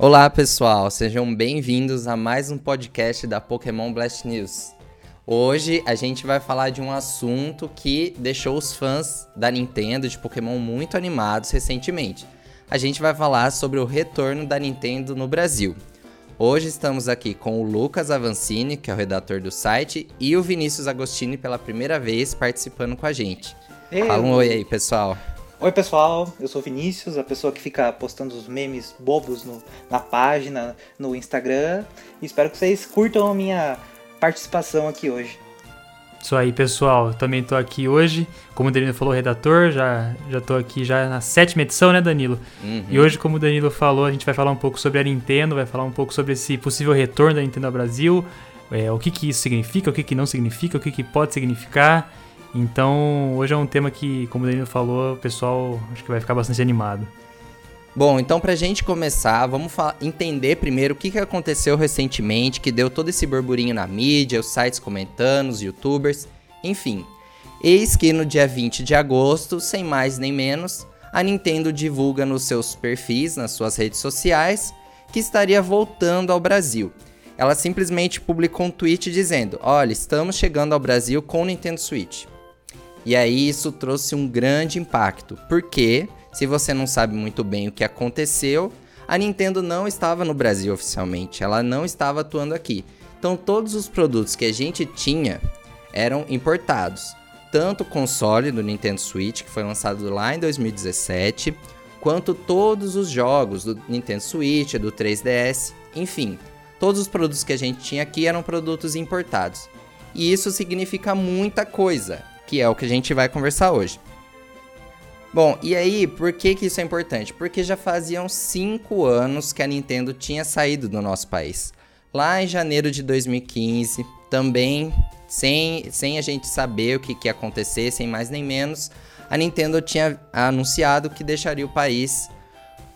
Olá pessoal, sejam bem-vindos a mais um podcast da Pokémon Blast News. Hoje a gente vai falar de um assunto que deixou os fãs da Nintendo de Pokémon muito animados recentemente. A gente vai falar sobre o retorno da Nintendo no Brasil. Hoje estamos aqui com o Lucas Avancini, que é o redator do site, e o Vinícius Agostini pela primeira vez participando com a gente. Eu. Fala um oi aí, pessoal. Oi pessoal, eu sou o Vinícius, a pessoa que fica postando os memes bobos no, na página, no Instagram. E espero que vocês curtam a minha participação aqui hoje. Isso aí, pessoal. Também tô aqui hoje, como o Danilo falou, redator. Já, já tô aqui já na sétima edição, né, Danilo? Uhum. E hoje, como o Danilo falou, a gente vai falar um pouco sobre a Nintendo, vai falar um pouco sobre esse possível retorno da Nintendo ao Brasil, é, o que, que isso significa, o que, que não significa, o que, que pode significar. Então, hoje é um tema que, como o Danilo falou, o pessoal acho que vai ficar bastante animado. Bom, então pra gente começar, vamos entender primeiro o que, que aconteceu recentemente, que deu todo esse burburinho na mídia, os sites comentando, os youtubers, enfim. Eis que no dia 20 de agosto, sem mais nem menos, a Nintendo divulga nos seus perfis, nas suas redes sociais, que estaria voltando ao Brasil. Ela simplesmente publicou um tweet dizendo: Olha, estamos chegando ao Brasil com o Nintendo Switch. E aí isso trouxe um grande impacto, porque, se você não sabe muito bem o que aconteceu, a Nintendo não estava no Brasil oficialmente, ela não estava atuando aqui. Então todos os produtos que a gente tinha eram importados. Tanto o console do Nintendo Switch, que foi lançado lá em 2017, quanto todos os jogos do Nintendo Switch, do 3DS, enfim, todos os produtos que a gente tinha aqui eram produtos importados. E isso significa muita coisa que é o que a gente vai conversar hoje. Bom, e aí, por que, que isso é importante? Porque já faziam 5 anos que a Nintendo tinha saído do nosso país. Lá em janeiro de 2015, também sem, sem a gente saber o que, que ia acontecer, sem mais nem menos, a Nintendo tinha anunciado que deixaria o país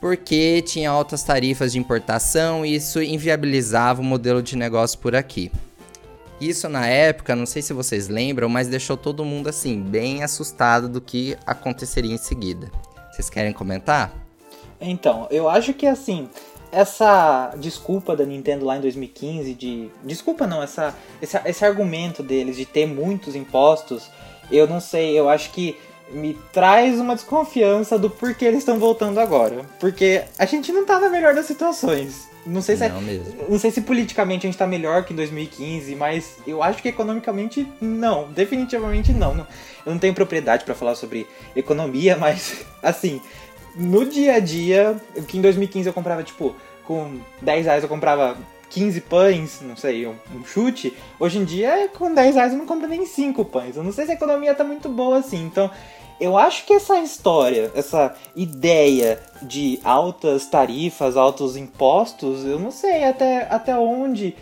porque tinha altas tarifas de importação e isso inviabilizava o modelo de negócio por aqui. Isso na época, não sei se vocês lembram, mas deixou todo mundo assim, bem assustado do que aconteceria em seguida. Vocês querem comentar? Então, eu acho que assim, essa desculpa da Nintendo lá em 2015 de. Desculpa não, essa, esse, esse argumento deles de ter muitos impostos, eu não sei, eu acho que me traz uma desconfiança do porquê eles estão voltando agora. Porque a gente não tá na melhor das situações. Não sei se não, é, não sei se politicamente a gente tá melhor que em 2015, mas eu acho que economicamente não, definitivamente não. não eu não tenho propriedade para falar sobre economia, mas assim, no dia a dia, que em 2015 eu comprava tipo com 10 reais eu comprava 15 pães, não sei, um, um, chute, hoje em dia com 10 reais eu não compro nem 5 pães. Eu não sei se a economia tá muito boa assim. Então, eu acho que essa história, essa ideia de altas tarifas, altos impostos, eu não sei até, até onde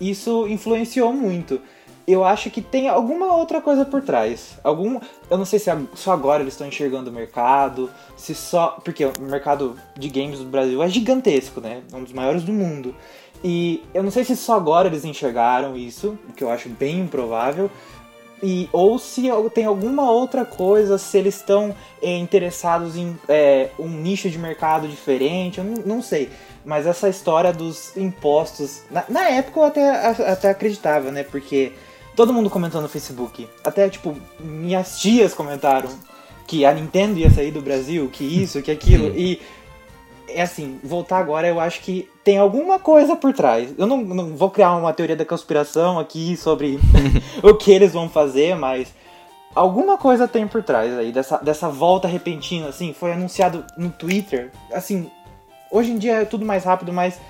isso influenciou muito. Eu acho que tem alguma outra coisa por trás. Algum, eu não sei se só agora eles estão enxergando o mercado, se só, porque o mercado de games do Brasil é gigantesco, né? É um dos maiores do mundo. E eu não sei se só agora eles enxergaram isso, o que eu acho bem improvável, e, ou se tem alguma outra coisa, se eles estão é, interessados em é, um nicho de mercado diferente, eu não, não, sei. Mas essa história dos impostos, na, na, época eu até, até acreditava, né? Porque todo mundo comentou no Facebook, até tipo, minhas tias comentaram que a Nintendo ia sair do Brasil, que isso, que aquilo, e é assim, voltar agora eu acho que tem alguma coisa por trás. Eu não, não vou criar uma teoria da conspiração aqui sobre o que eles vão fazer, mas alguma coisa tem por trás aí dessa, dessa volta repentina, assim, foi anunciado no Twitter. Assim, hoje em dia é tudo mais rápido, mas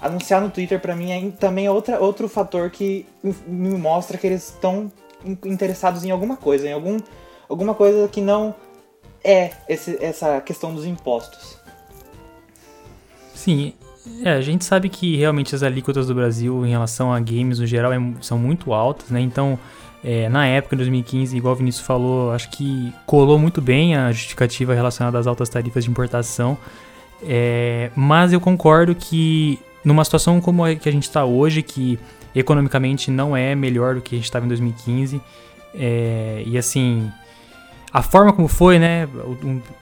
anunciar no Twitter para mim é, também é outra, outro fator que me mostra que eles estão interessados em alguma coisa, em algum, alguma coisa que não é esse, essa questão dos impostos. Sim, é, a gente sabe que realmente as alíquotas do Brasil em relação a games no geral é, são muito altas, né? Então, é, na época, em 2015, igual o Vinícius falou, acho que colou muito bem a justificativa relacionada às altas tarifas de importação. É, mas eu concordo que numa situação como a que a gente está hoje, que economicamente não é melhor do que a gente estava em 2015, é, e assim, a forma como foi, né,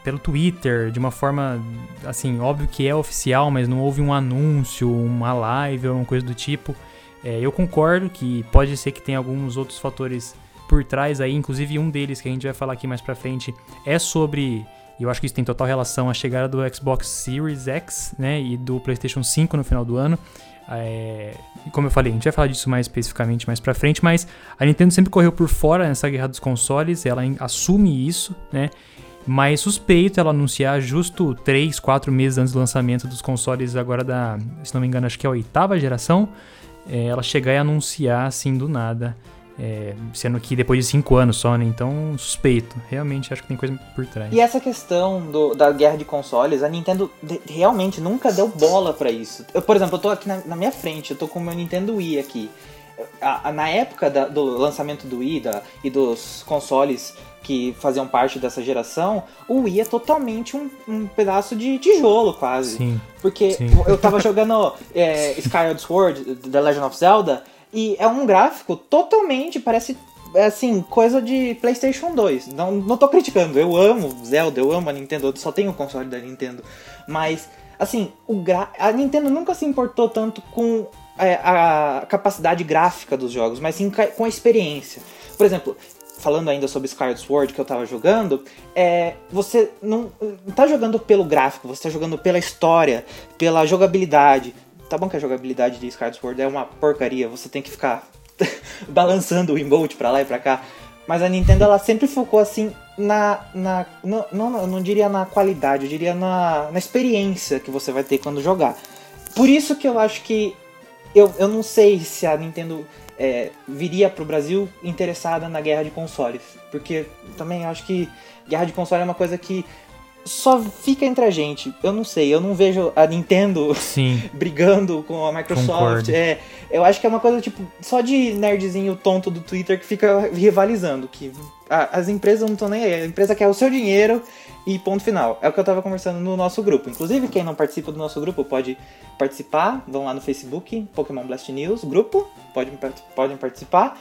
pelo Twitter, de uma forma, assim, óbvio que é oficial, mas não houve um anúncio, uma live ou uma coisa do tipo. É, eu concordo que pode ser que tenha alguns outros fatores por trás aí, inclusive um deles que a gente vai falar aqui mais pra frente é sobre, eu acho que isso tem total relação à chegada do Xbox Series X, né, e do PlayStation 5 no final do ano. É, como eu falei, a gente vai falar disso mais especificamente mais pra frente, mas a Nintendo sempre correu por fora nessa guerra dos consoles, ela assume isso, né? Mas suspeito ela anunciar justo 3, 4 meses antes do lançamento dos consoles agora da, se não me engano, acho que é a oitava geração, é, ela chegar e anunciar assim do nada. É, sendo que depois de 5 anos só, né? Então, suspeito. Realmente acho que tem coisa por trás. E essa questão do, da guerra de consoles, a Nintendo de, realmente nunca deu bola para isso. Eu, por exemplo, eu tô aqui na, na, minha frente, eu tô com o meu Nintendo Wii aqui. A, a, na época da, do lançamento do Wii da, e dos consoles que faziam parte dessa geração, o Wii é totalmente um, um pedaço de tijolo, quase. Sim, Porque sim. eu tava jogando é, Skyward Sword, The Legend of Zelda, e é um gráfico totalmente, parece assim, coisa de PlayStation 2. Não, não tô criticando, eu amo Zelda, eu amo a Nintendo, eu só tenho o console da Nintendo. Mas, assim, o gra... a Nintendo nunca se importou tanto com é, a capacidade gráfica dos jogos, mas sim com a experiência. Por exemplo, falando ainda sobre Skyward Sword que eu tava jogando, é, você não tá jogando pelo gráfico, você tá jogando pela história, pela jogabilidade. Tá bom que a jogabilidade de Skyward Sword é uma porcaria, você tem que ficar balançando o emote pra lá e pra cá. Mas a Nintendo ela sempre focou assim na. na não, não, não diria na qualidade, eu diria na, na experiência que você vai ter quando jogar. Por isso que eu acho que. Eu, eu não sei se a Nintendo é, viria para o Brasil interessada na guerra de consoles. Porque também acho que guerra de console é uma coisa que só fica entre a gente. Eu não sei, eu não vejo a Nintendo brigando com a Microsoft. É, eu acho que é uma coisa tipo só de nerdzinho tonto do Twitter que fica rivalizando. Que a, as empresas não estão nem aí. A empresa quer o seu dinheiro e ponto final. É o que eu tava conversando no nosso grupo. Inclusive, quem não participa do nosso grupo pode participar. Vão lá no Facebook, Pokémon Blast News, grupo, podem, podem participar.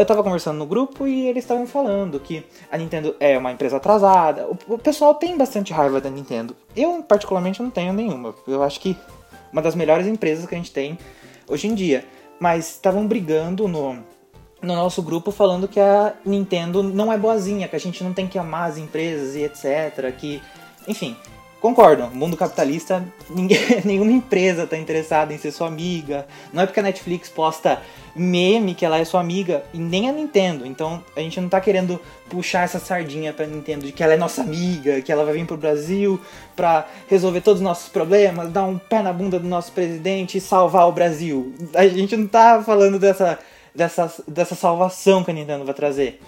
Eu tava conversando no grupo e eles estavam falando que a Nintendo é uma empresa atrasada. O, o, pessoal tem bastante raiva da Nintendo. Eu, particularmente, não tenho nenhuma. Eu acho que uma das melhores empresas que a gente tem hoje em dia. Mas estavam brigando no, no nosso grupo falando que a Nintendo não é boazinha, que a gente não tem que amar as empresas e etc. Que, enfim, Concordo, mundo capitalista, ninguém, nenhuma empresa está interessada em ser sua amiga. Não é porque a Netflix posta meme que ela é sua amiga, e nem a Nintendo. Então a gente não está querendo puxar essa sardinha pra Nintendo de que ela é nossa amiga, que ela vai vir pro Brasil para resolver todos os nossos problemas, dar um pé na bunda do nosso presidente e salvar o Brasil. A gente não tá falando dessa, dessa, dessa salvação que a Nintendo vai trazer.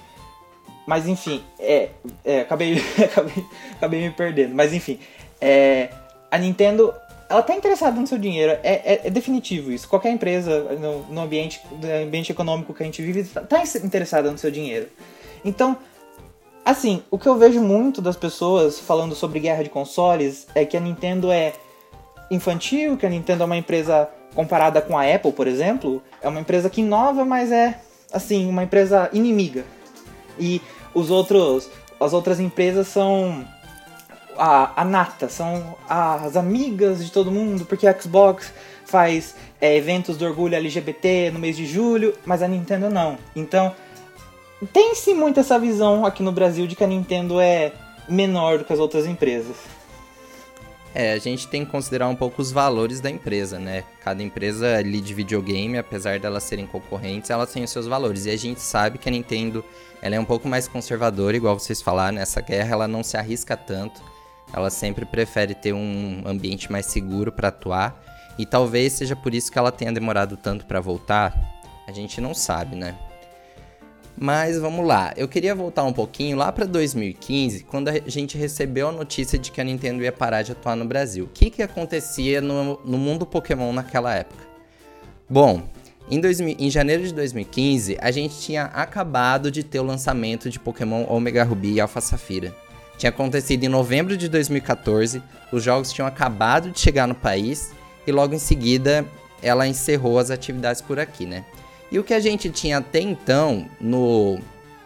Mas enfim, é, é acabei, acabei, acabei me perdendo. Mas enfim, é, a Nintendo, ela tá interessada no seu dinheiro, é, é, é definitivo isso. Qualquer empresa no, no, ambiente, no ambiente econômico que a gente vive tá, tá interessada no seu dinheiro. Então, assim, o que eu vejo muito das pessoas falando sobre guerra de consoles é que a Nintendo é infantil, que a Nintendo é uma empresa comparada com a Apple, por exemplo, é uma empresa que inova, mas é assim, uma empresa inimiga. E os outros, as outras empresas são a, a nata, são as amigas de todo mundo, porque a Xbox faz é, eventos do orgulho LGBT no mês de julho, mas a Nintendo não. Então, tem-se muito essa visão aqui no Brasil de que a Nintendo é menor do que as outras empresas. É, a gente tem que considerar um pouco os valores da empresa, né? Cada empresa ali de videogame, apesar delas serem concorrentes, elas têm os seus valores. E a gente sabe que a Nintendo ela é um pouco mais conservadora, igual vocês falaram, nessa guerra ela não se arrisca tanto. Ela sempre prefere ter um ambiente mais seguro para atuar. E talvez seja por isso que ela tenha demorado tanto para voltar. A gente não sabe, né? Mas vamos lá, eu queria voltar um pouquinho lá para 2015, quando a gente recebeu a notícia de que a Nintendo ia parar de atuar no Brasil. O que, que acontecia no, no mundo Pokémon naquela época? Bom, em, 2000, em, janeiro de 2015, a gente tinha acabado de ter o lançamento de Pokémon Omega Ruby e Alpha Safira. Tinha acontecido em novembro de 2014, os jogos tinham acabado de chegar no país e logo em seguida ela encerrou as atividades por aqui, né? E o que a gente tinha até então no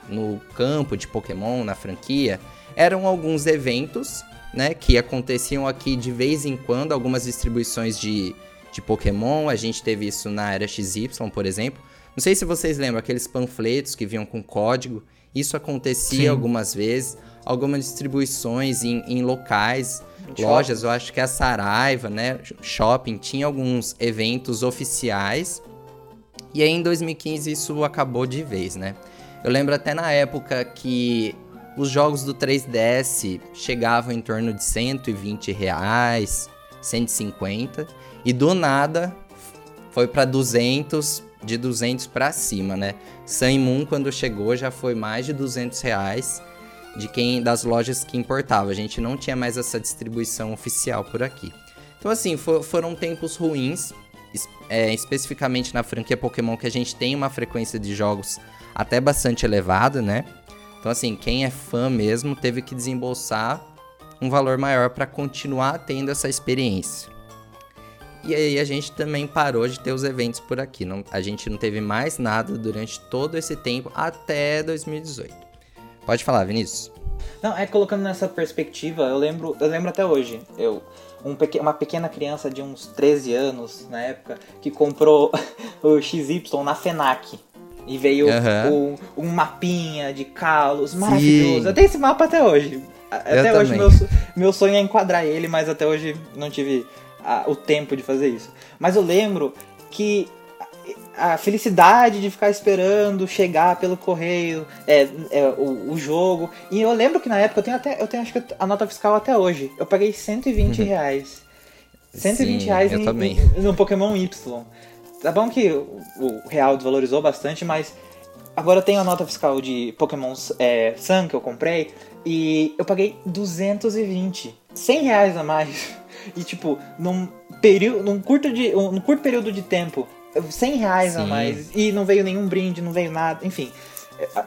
no campo de Pokémon, na franquia, eram alguns eventos, né, que aconteciam aqui de vez em quando, algumas distribuições de, de Pokémon, a gente teve isso na Era XY, por exemplo. Não sei se vocês lembram, aqueles panfletos que vinham com código, isso acontecia Sim. algumas vezes, algumas distribuições em, em locais, lojas, eu acho que a Saraiva, né, shopping, tinha alguns eventos oficiais, e aí em 2015 isso acabou de vez, né. Eu lembro até na época que os jogos do 3DS chegavam em torno de 120 reais, 150 e do nada foi para 200, de 200 para cima, né? Sun Moon quando chegou já foi mais de 200 reais de quem das lojas que importava. A gente não tinha mais essa distribuição oficial por aqui. Então assim for, foram tempos ruins, é, especificamente na franquia Pokémon que a gente tem uma frequência de jogos até bastante elevada, né? Então, assim, quem é fã mesmo teve que desembolsar um valor maior para continuar tendo essa experiência. E aí a gente também parou de ter os eventos por aqui. Não, a gente não teve mais nada durante todo esse tempo até 2018. Pode falar, Vinícius. Não, é colocando nessa perspectiva, eu lembro, eu lembro até hoje. Eu, um pequ uma pequena criança de uns 13 anos na época que comprou o XY na FENAC. E veio uhum. um, um, mapinha de Kalos maravilhoso. Sim. Eu tenho esse mapa até hoje. Até eu hoje meu, meu sonho é enquadrar ele, mas até hoje não tive a, o tempo de fazer isso. Mas eu lembro que a felicidade de ficar esperando chegar pelo correio é, é o, o, jogo. E eu lembro que na época eu tenho até eu tenho acho que a nota fiscal até hoje. Eu paguei 120 uhum. reais. 120 Sim, reais em, no Pokémon Y. Tá bom que o real desvalorizou bastante, mas agora eu tenho a nota fiscal de Pokémon é, Sun que eu comprei e eu paguei 220. 100 reais a mais. E tipo, num período, num curto, de, num curto período de tempo, 100 reais Sim. a mais. E não veio nenhum brinde, não veio nada, enfim.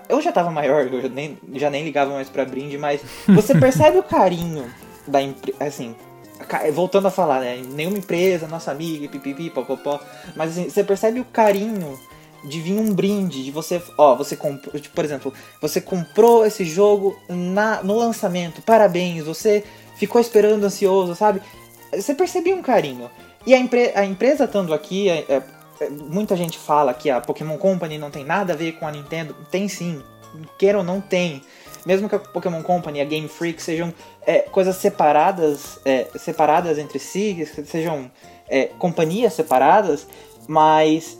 Eu já tava maior, eu já nem, já nem ligava mais pra brinde, mas você percebe o carinho da empresa, assim, voltando a falar, né? Nenhuma empresa, nossa amiga, pipipi, popopó. Mas assim, você percebe o carinho de vir um brinde, de você, ó, você comprou, tipo, por exemplo, você comprou esse jogo na, no lançamento, parabéns, você ficou esperando ansioso, sabe? Você percebia um carinho. E a, empre a empresa estando aqui, é, é, é, muita gente fala que a Pokémon Company não tem nada a ver com a Nintendo. Tem sim, queira ou não tem mesmo que a Pokémon Company e a Game Freak sejam é, coisas separadas, é, separadas entre si, sejam é, companhias separadas, mas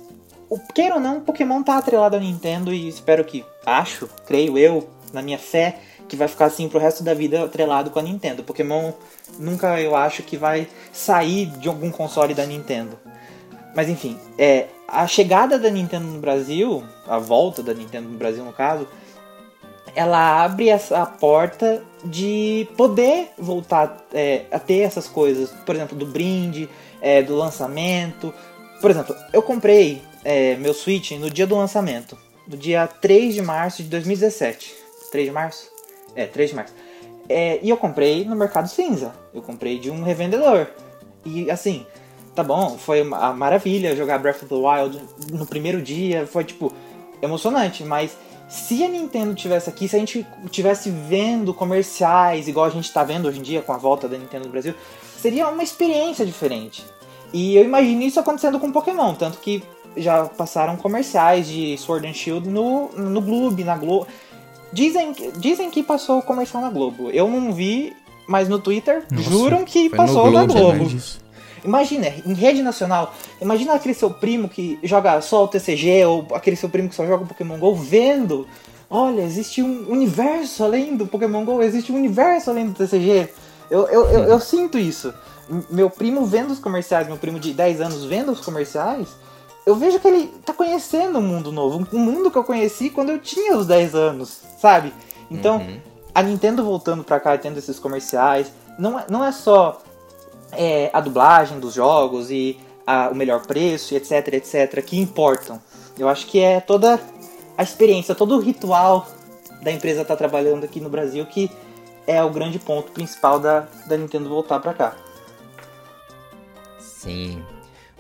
o, queira ou não, Pokémon tá atrelado à Nintendo e espero que, acho, creio eu, na minha fé, que vai ficar assim pro resto da vida atrelado com a Nintendo. Pokémon nunca eu acho que vai sair de algum console da Nintendo. Mas enfim, é, a chegada da Nintendo no Brasil, a volta da Nintendo no Brasil no caso, ela abre essa porta de poder voltar é, a ter essas coisas, por exemplo, do brinde, é, do lançamento. Por exemplo, eu comprei é, meu Switch no dia do lançamento, no dia 3 de março de 2017. 3 de março? É, 3 de março. É, e eu comprei no Mercado Cinza. Eu comprei de um revendedor. E assim, tá bom, foi uma maravilha jogar Breath of the Wild no primeiro dia. Foi tipo emocionante, mas se a Nintendo tivesse aqui, se a gente tivesse vendo comerciais, igual a gente está vendo hoje em dia com a volta da Nintendo no Brasil, seria uma experiência diferente. E eu imagino isso acontecendo com Pokémon, tanto que já passaram comerciais de Sword and Shield no, no Globo, na Globo. Dizem, dizem que passou o comercial na Globo. Eu não vi, mas no Twitter Nossa, juram que passou na Globo. Imagina, em rede nacional, imagina aquele seu primo que joga só o TCG, ou aquele seu primo que só joga Pokémon GO, vendo. Olha, existe um universo além do Pokémon GO, existe um universo além do TCG. Eu, eu, eu, eu sinto isso. Meu primo vendo os comerciais, meu primo de 10 anos vendo os comerciais, eu vejo que ele tá conhecendo um mundo novo. Um mundo que eu conheci quando eu tinha os 10 anos, sabe? Então, uhum. a Nintendo voltando pra cá e tendo esses comerciais, não é, não é só é, a dublagem dos jogos e a, o melhor preço, etc, etc, que importam. Eu acho que é toda a experiência, todo o ritual da empresa estar tá trabalhando aqui no Brasil que é o grande ponto principal da, da Nintendo voltar para cá. Sim.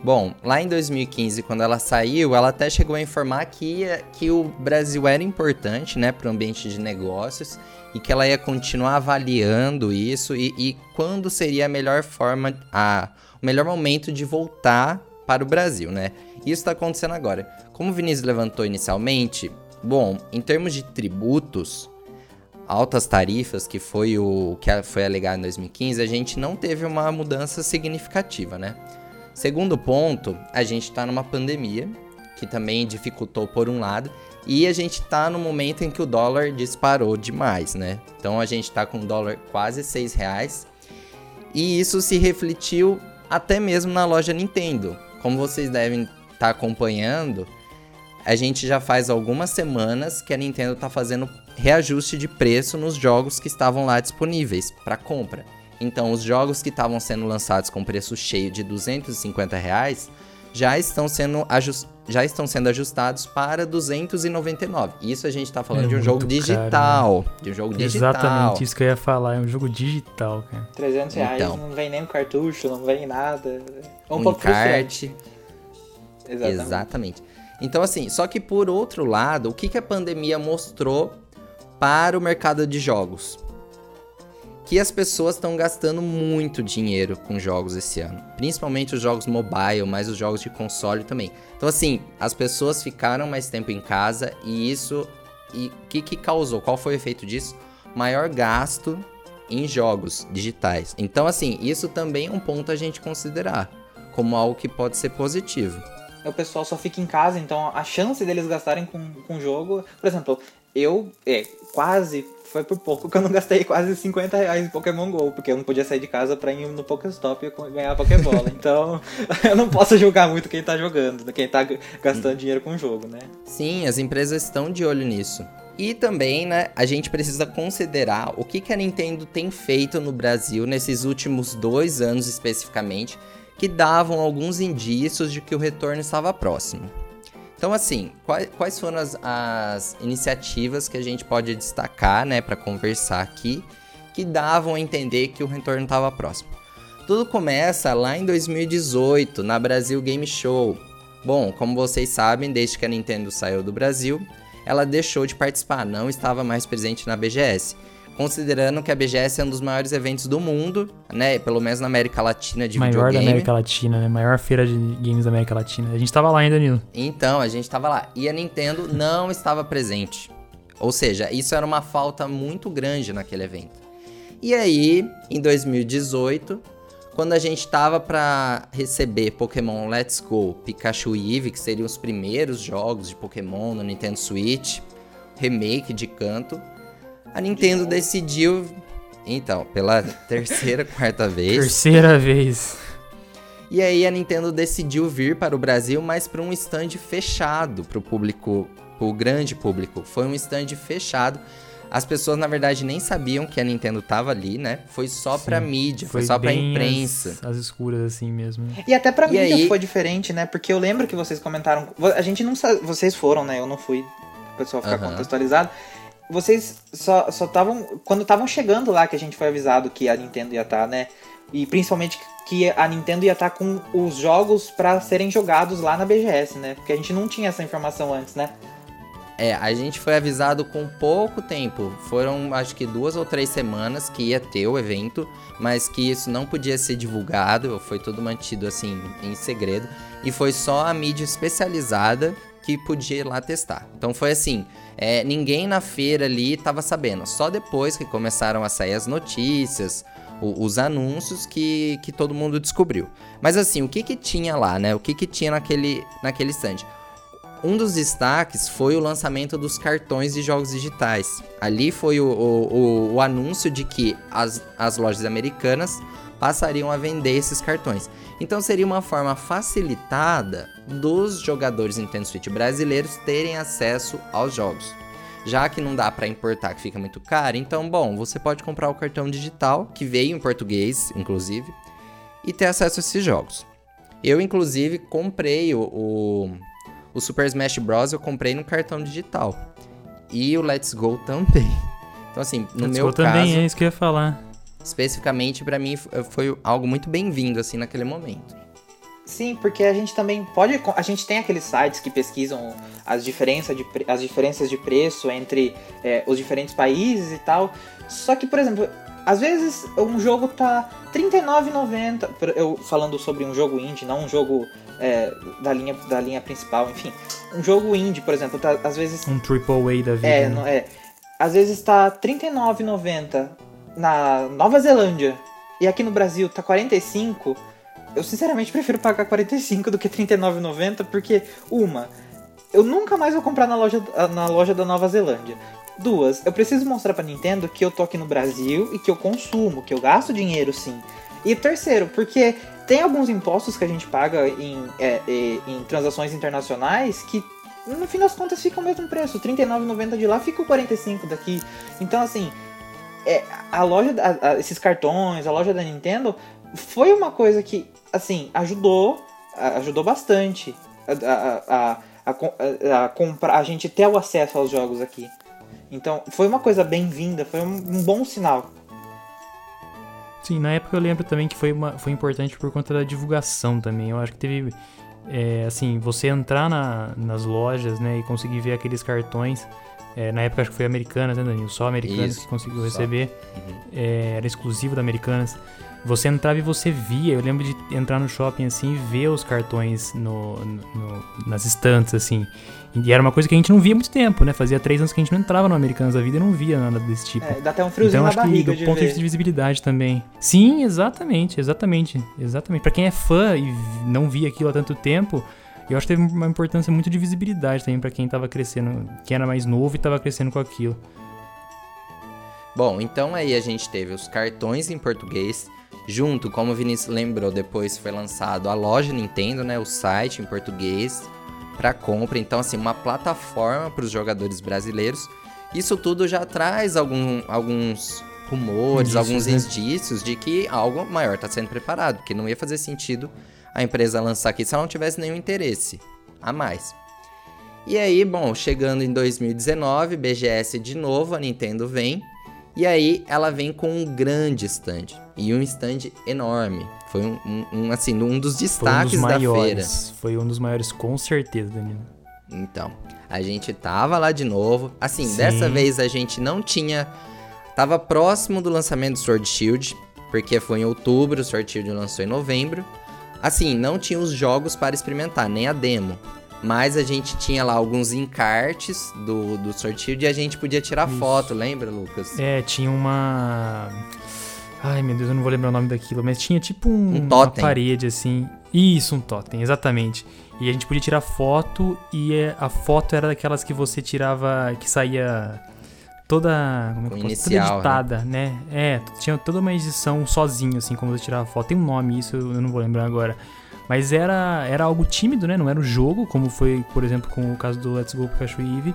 Bom, lá em 2015, quando ela saiu, ela até chegou a informar que, que o Brasil era importante, né, para o ambiente de negócios e que ela ia continuar avaliando isso e, e quando seria a melhor forma, a, o melhor momento de voltar para o Brasil, né? Isso está acontecendo agora. Como o Vinícius levantou inicialmente, bom, em termos de tributos, altas tarifas, que foi o que foi alegado em 2015, a gente não teve uma mudança significativa, né? Segundo ponto, a gente está numa pandemia, que também dificultou por um lado, e a gente está no momento em que o dólar disparou demais, né? Então a gente está com o dólar quase 6 reais, e isso se refletiu até mesmo na loja Nintendo. Como vocês devem estar tá acompanhando, a gente já faz algumas semanas que a Nintendo está fazendo reajuste de preço nos jogos que estavam lá disponíveis para compra. Então, os jogos que estavam sendo lançados com preço cheio de 250 reais já estão sendo, já estão sendo ajustados para 299. Isso a gente está falando é de um jogo digital. Caro, né? De um jogo digital. Exatamente isso que eu ia falar, é um jogo digital, cara. 300 reais, então, não vem nem um cartucho, não vem nada. É um, um pouco encarte. Exatamente. Exatamente. Então, assim, só que por outro lado, o que, que a pandemia mostrou para o mercado de jogos? Que as pessoas estão gastando muito dinheiro com jogos esse ano. Principalmente os jogos mobile, mas os jogos de console também. Então, assim, as pessoas ficaram mais tempo em casa e isso. E o que, que causou? Qual foi o efeito disso? Maior gasto em jogos digitais. Então, assim, isso também é um ponto a gente considerar como algo que pode ser positivo. O pessoal só fica em casa, então a chance deles gastarem com, com jogo. Por exemplo, eu é, quase foi por pouco que eu não gastei quase 50 reais em Pokémon GO, porque eu não podia sair de casa pra ir no Pokéstop e ganhar a Pokébola. então, eu não posso julgar muito quem tá jogando, quem tá gastando dinheiro com o jogo, né? Sim, as empresas estão de olho nisso. E também, né, a gente precisa considerar o que, que a Nintendo tem feito no Brasil nesses últimos dois anos especificamente, que davam alguns indícios de que o retorno estava próximo. Então, assim, quais, quais foram as, as, iniciativas que a gente pode destacar, né, para conversar aqui, que davam a entender que o retorno estava próximo? Tudo começa lá em 2018, na Brasil Game Show. Bom, como vocês sabem, desde que a Nintendo saiu do Brasil, ela deixou de participar, não estava mais presente na BGS considerando que a BGS é um dos maiores eventos do mundo, né? Pelo menos na América Latina de Maior videogame. da América Latina, né? Maior feira de games da América Latina. A gente tava lá ainda, Nilo. Então, a gente tava lá. E a Nintendo não estava presente. Ou seja, isso era uma falta muito grande naquele evento. E aí, em 2018, quando a gente tava para receber Pokémon Let's Go, Pikachu e Eevee, que seriam os primeiros jogos de Pokémon no Nintendo Switch, remake de canto, a Nintendo decidiu, então, pela terceira, quarta vez. Terceira vez. E aí a Nintendo decidiu vir para o Brasil, mas para um stand fechado para o público, para o grande público. Foi um stand fechado. As pessoas, na verdade, nem sabiam que a Nintendo tava ali, né? Foi só Sim, pra mídia, foi, foi só pra imprensa. As, as, escuras, assim mesmo. E até pra e mídia aí... foi diferente, né? Porque eu lembro que vocês comentaram. A gente não sabe. Vocês foram, né? Eu não fui. O pessoal ficar contextualizado vocês só estavam quando estavam chegando lá que a gente foi avisado que a Nintendo ia estar, tá, né? E principalmente que a Nintendo ia estar tá com os jogos para serem jogados lá na BGS, né? Porque a gente não tinha essa informação antes, né? É, a gente foi avisado com pouco tempo. Foram acho que duas ou três semanas que ia ter o evento, mas que isso não podia ser divulgado, foi tudo mantido assim em segredo. E foi só a mídia especializada que podia ir lá testar. Então foi assim, é, ninguém na feira ali estava sabendo. Só depois que começaram a sair as notícias, o, os anúncios que, que todo mundo descobriu. Mas assim, o que que tinha lá, né? O que que tinha naquele, naquele stand? Um dos destaques foi o lançamento dos cartões de jogos digitais. Ali foi o, o, o anúncio de que as, as lojas americanas passariam a vender esses cartões. Então seria uma forma facilitada dos jogadores Nintendo Switch brasileiros terem acesso aos jogos. Já que não dá para importar, que fica muito caro, então, bom, você pode comprar o cartão digital, que veio em português, inclusive, e ter acesso a esses jogos. Eu, inclusive, comprei o, o, o Super Smash Bros. Eu comprei no cartão digital. E o Let's Go também. Então, assim, no Let's meu Go caso... também, é isso que eu ia falar especificamente para mim foi algo muito bem-vindo assim naquele momento. Sim, porque a gente também pode. A gente tem aqueles sites que pesquisam as, diferença de, as diferenças de preço entre é, os diferentes países e tal. Só que, por exemplo, às vezes um jogo tá R$39,90. Eu falando sobre um jogo indie, não um jogo é, da, linha, da linha principal, enfim. Um jogo indie, por exemplo, tá, às vezes. Um AAA da vida. É, né? é. Às vezes tá R$39,90 na Nova Zelândia e aqui no Brasil tá 45 eu sinceramente prefiro pagar 45 do que 39,90 porque uma, eu nunca mais vou comprar na loja, na loja da Nova Zelândia. Duas, eu preciso mostrar pra Nintendo que eu tô aqui no Brasil e que eu consumo, que eu gasto dinheiro sim. E terceiro, porque tem alguns impostos que a gente paga em, é, em transações internacionais que no fim das contas fica o mesmo preço. R$ 39,90 de lá fica o 45 daqui. Então assim, é, a loja, a, a, esses cartões, a loja da Nintendo foi uma coisa que assim, ajudou, ajudou bastante a, a, a, comprar, a gente ter o acesso aos jogos aqui. Então, foi uma coisa bem-vinda, foi um, um, bom sinal. Sim, na época eu lembro também que foi, uma, foi importante por conta da divulgação também. Eu acho que teve, é, assim, você entrar na, nas lojas, né, e conseguir ver aqueles cartões. É, na época acho que foi Americanas, né, Danilo? Só Americanas Isso, que conseguiu receber. Uhum. É, era exclusivo da Americanas. Você entrava e você via. Eu lembro de entrar no shopping assim e ver os cartões no, no, nas estantes, assim. E era uma coisa que a gente não via há muito tempo, né? Fazia três anos que a gente não entrava no Americanos da Vida e não via nada desse tipo. É, dá até um friozinho então, na acho barriga que do ponto ver. de visibilidade também. Sim, exatamente, exatamente, exatamente. Para quem é fã e não via aquilo há tanto tempo, eu acho que teve uma importância muito de visibilidade também para quem tava crescendo, quem era mais novo e tava crescendo com aquilo. Bom, então aí a gente teve os cartões em português, Junto, como o Vinícius lembrou, depois foi lançado a loja Nintendo, né, o site em português para compra, então assim, uma plataforma para os jogadores brasileiros. Isso tudo já traz algum, alguns rumores, indícios, alguns né? indícios de que algo maior está sendo preparado, porque não ia fazer sentido a empresa lançar aqui se ela não tivesse nenhum interesse a mais. E aí, bom, chegando em 2019, BGS de novo, a Nintendo vem e aí ela vem com um grande stand. E um stand enorme. Foi um, um, um assim, um dos destaques um dos da feira. Foi um dos maiores, com certeza, Danilo. Então, a gente tava lá de novo. Assim, Sim. dessa vez a gente não tinha. Tava próximo do lançamento do Sword Shield, porque foi em outubro, o Sword Shield lançou em novembro. Assim, não tinha os jogos para experimentar, nem a demo. Mas a gente tinha lá alguns encartes do, do sorteio e a gente podia tirar Isso. foto, lembra, Lucas? É, tinha uma. Ai, meu Deus, eu não vou lembrar o nome daquilo, mas tinha tipo um, um uma parede assim. Isso, um totem, exatamente. E a gente podia tirar foto e é, a foto era daquelas que você tirava, que saía toda, como é que posso, toda né? editada, né? né? É, tinha toda uma edição sozinho, assim, como você tirava foto. Tem um nome, isso eu não vou lembrar agora. Mas era, era algo tímido, né? Não era o jogo, como foi, por exemplo, com o caso do Let's Go Pikachu Eve.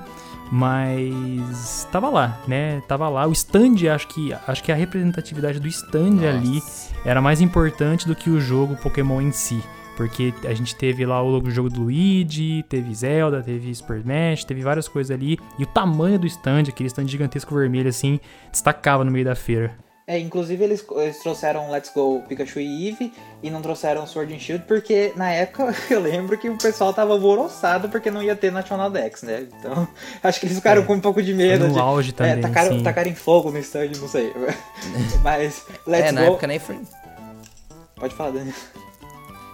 Mas tava lá, né? Tava lá. O stand, acho que, acho que a representatividade do stand Nossa. ali era mais importante do que o jogo Pokémon em si. Porque a gente teve lá o jogo do Luigi, teve Zelda, teve Super Smash, teve várias coisas ali. E o tamanho do stand, aquele stand gigantesco vermelho assim, destacava no meio da feira. É, inclusive eles, eles trouxeram Let's Go Pikachu e Eevee e não trouxeram Sword and Shield porque na época eu lembro que o pessoal tava alvoroçado porque não ia ter National Dex, né? Então acho que eles ficaram é, com um pouco de medo. No de, auge também, é, tacaram, tacaram fogo no stand, não sei. Mas Let's é, Go... na época nem foi... Pode falar, Dani.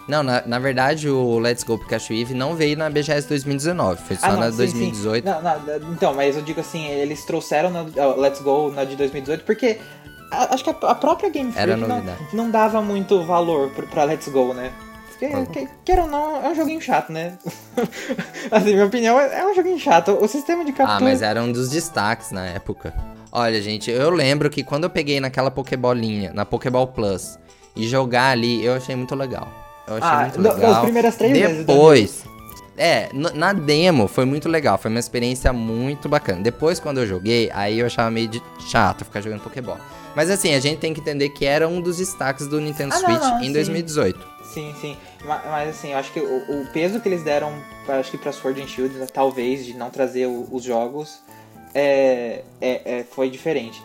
Não, na, na verdade o Let's Go Pikachu Eve não veio na BGS 2019, foi só ah, não, na sim, 2018. Sim. Não, não, então, mas eu digo assim, eles trouxeram na, Let's Go na de 2018 porque acho que a, própria Game Freak não, não, dava muito valor pra Let's Go, né? Porque, que, queira ou não, é um joguinho chato, né? assim, minha opinião é, é um joguinho chato. O sistema de captura... Ah, mas era um dos destaques na época. Olha, gente, eu lembro que quando eu peguei naquela Pokébolinha, na Pokéball Plus, e jogar ali, eu achei muito legal. Eu achei ah, muito legal. As primeiras três Depois, vezes. É, na demo foi muito legal, foi uma experiência muito bacana. Depois, quando eu joguei, aí eu achava meio de chato ficar jogando Pokéball. Mas assim, a gente tem que entender que era um dos destaques do Nintendo ah, Switch não, não, em sim. 2018. Sim, sim. Mas, mas, assim, eu acho que o, o, peso que eles deram, acho que pra Sword and Shield, talvez, de não trazer o, os jogos, é, é, é, foi diferente.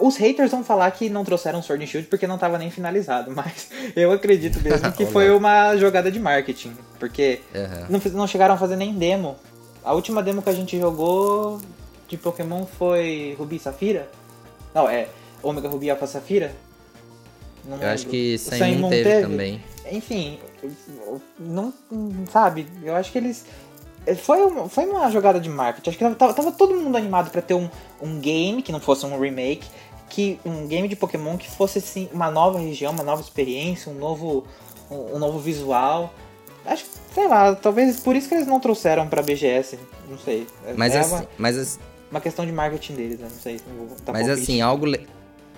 Os haters vão falar que não trouxeram Sword and Shield porque não estava nem finalizado, mas eu acredito mesmo que foi uma jogada de marketing, porque uhum. não, não chegaram a fazer nem demo. A última demo que a gente jogou de Pokémon foi Rubi e Safira? Não, é Omega Rubi e Alpha Safira? Não eu lembro. acho que Sun Moon teve, teve também. Enfim, não sabe, eu acho que eles foi uma, foi uma jogada de marketing. Acho que tava, tava todo mundo animado para ter um, um game que não fosse um remake, que um game de Pokémon que fosse assim uma nova região, uma nova experiência, um novo um, um novo visual. Acho, sei lá, talvez por isso que eles não trouxeram para BGS, não sei. Mas é assim, uma, mas assim, uma questão de marketing deles, né? não sei. Não mas assim, algo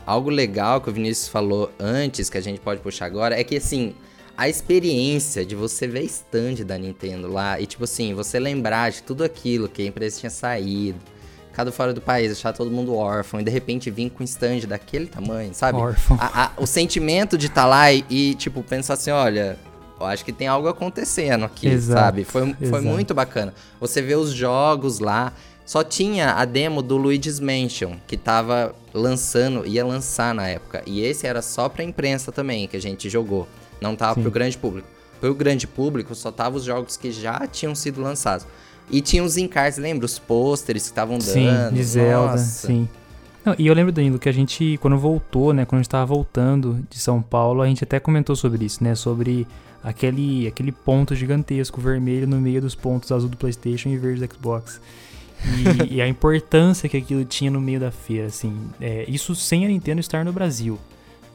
algo legal que o Vinícius falou antes que a gente pode puxar agora é que assim, a experiência de você ver stand da Nintendo lá e, tipo assim, você lembrar de tudo aquilo que a empresa tinha saído, cada fora do país, achar todo mundo órfão e de repente vir com um stand daquele tamanho, sabe? Órfão. A, a, o sentimento de estar tá lá e, e, tipo, pensar assim: olha, eu acho que tem algo acontecendo aqui, exato, sabe? Foi, foi muito bacana. Você vê os jogos lá. Só tinha a demo do Luigi's Mansion, que tava lançando, ia lançar na época. E esse era só pra imprensa também, que a gente jogou. Não tava Sim. pro grande público. Pro grande público só tava os jogos que já tinham sido lançados. E tinha os encartes, lembra? Os pôsteres que estavam dando. Sim, de Zelda, Nossa. sim. Não, e eu lembro, Danilo, que a gente, quando voltou, né? Quando a gente tava voltando de São Paulo, a gente até comentou sobre isso, né? Sobre aquele, aquele ponto gigantesco vermelho no meio dos pontos azul do Playstation e verde do Xbox. E, e a importância que aquilo tinha no meio da feira, assim. É, isso sem a Nintendo estar no Brasil.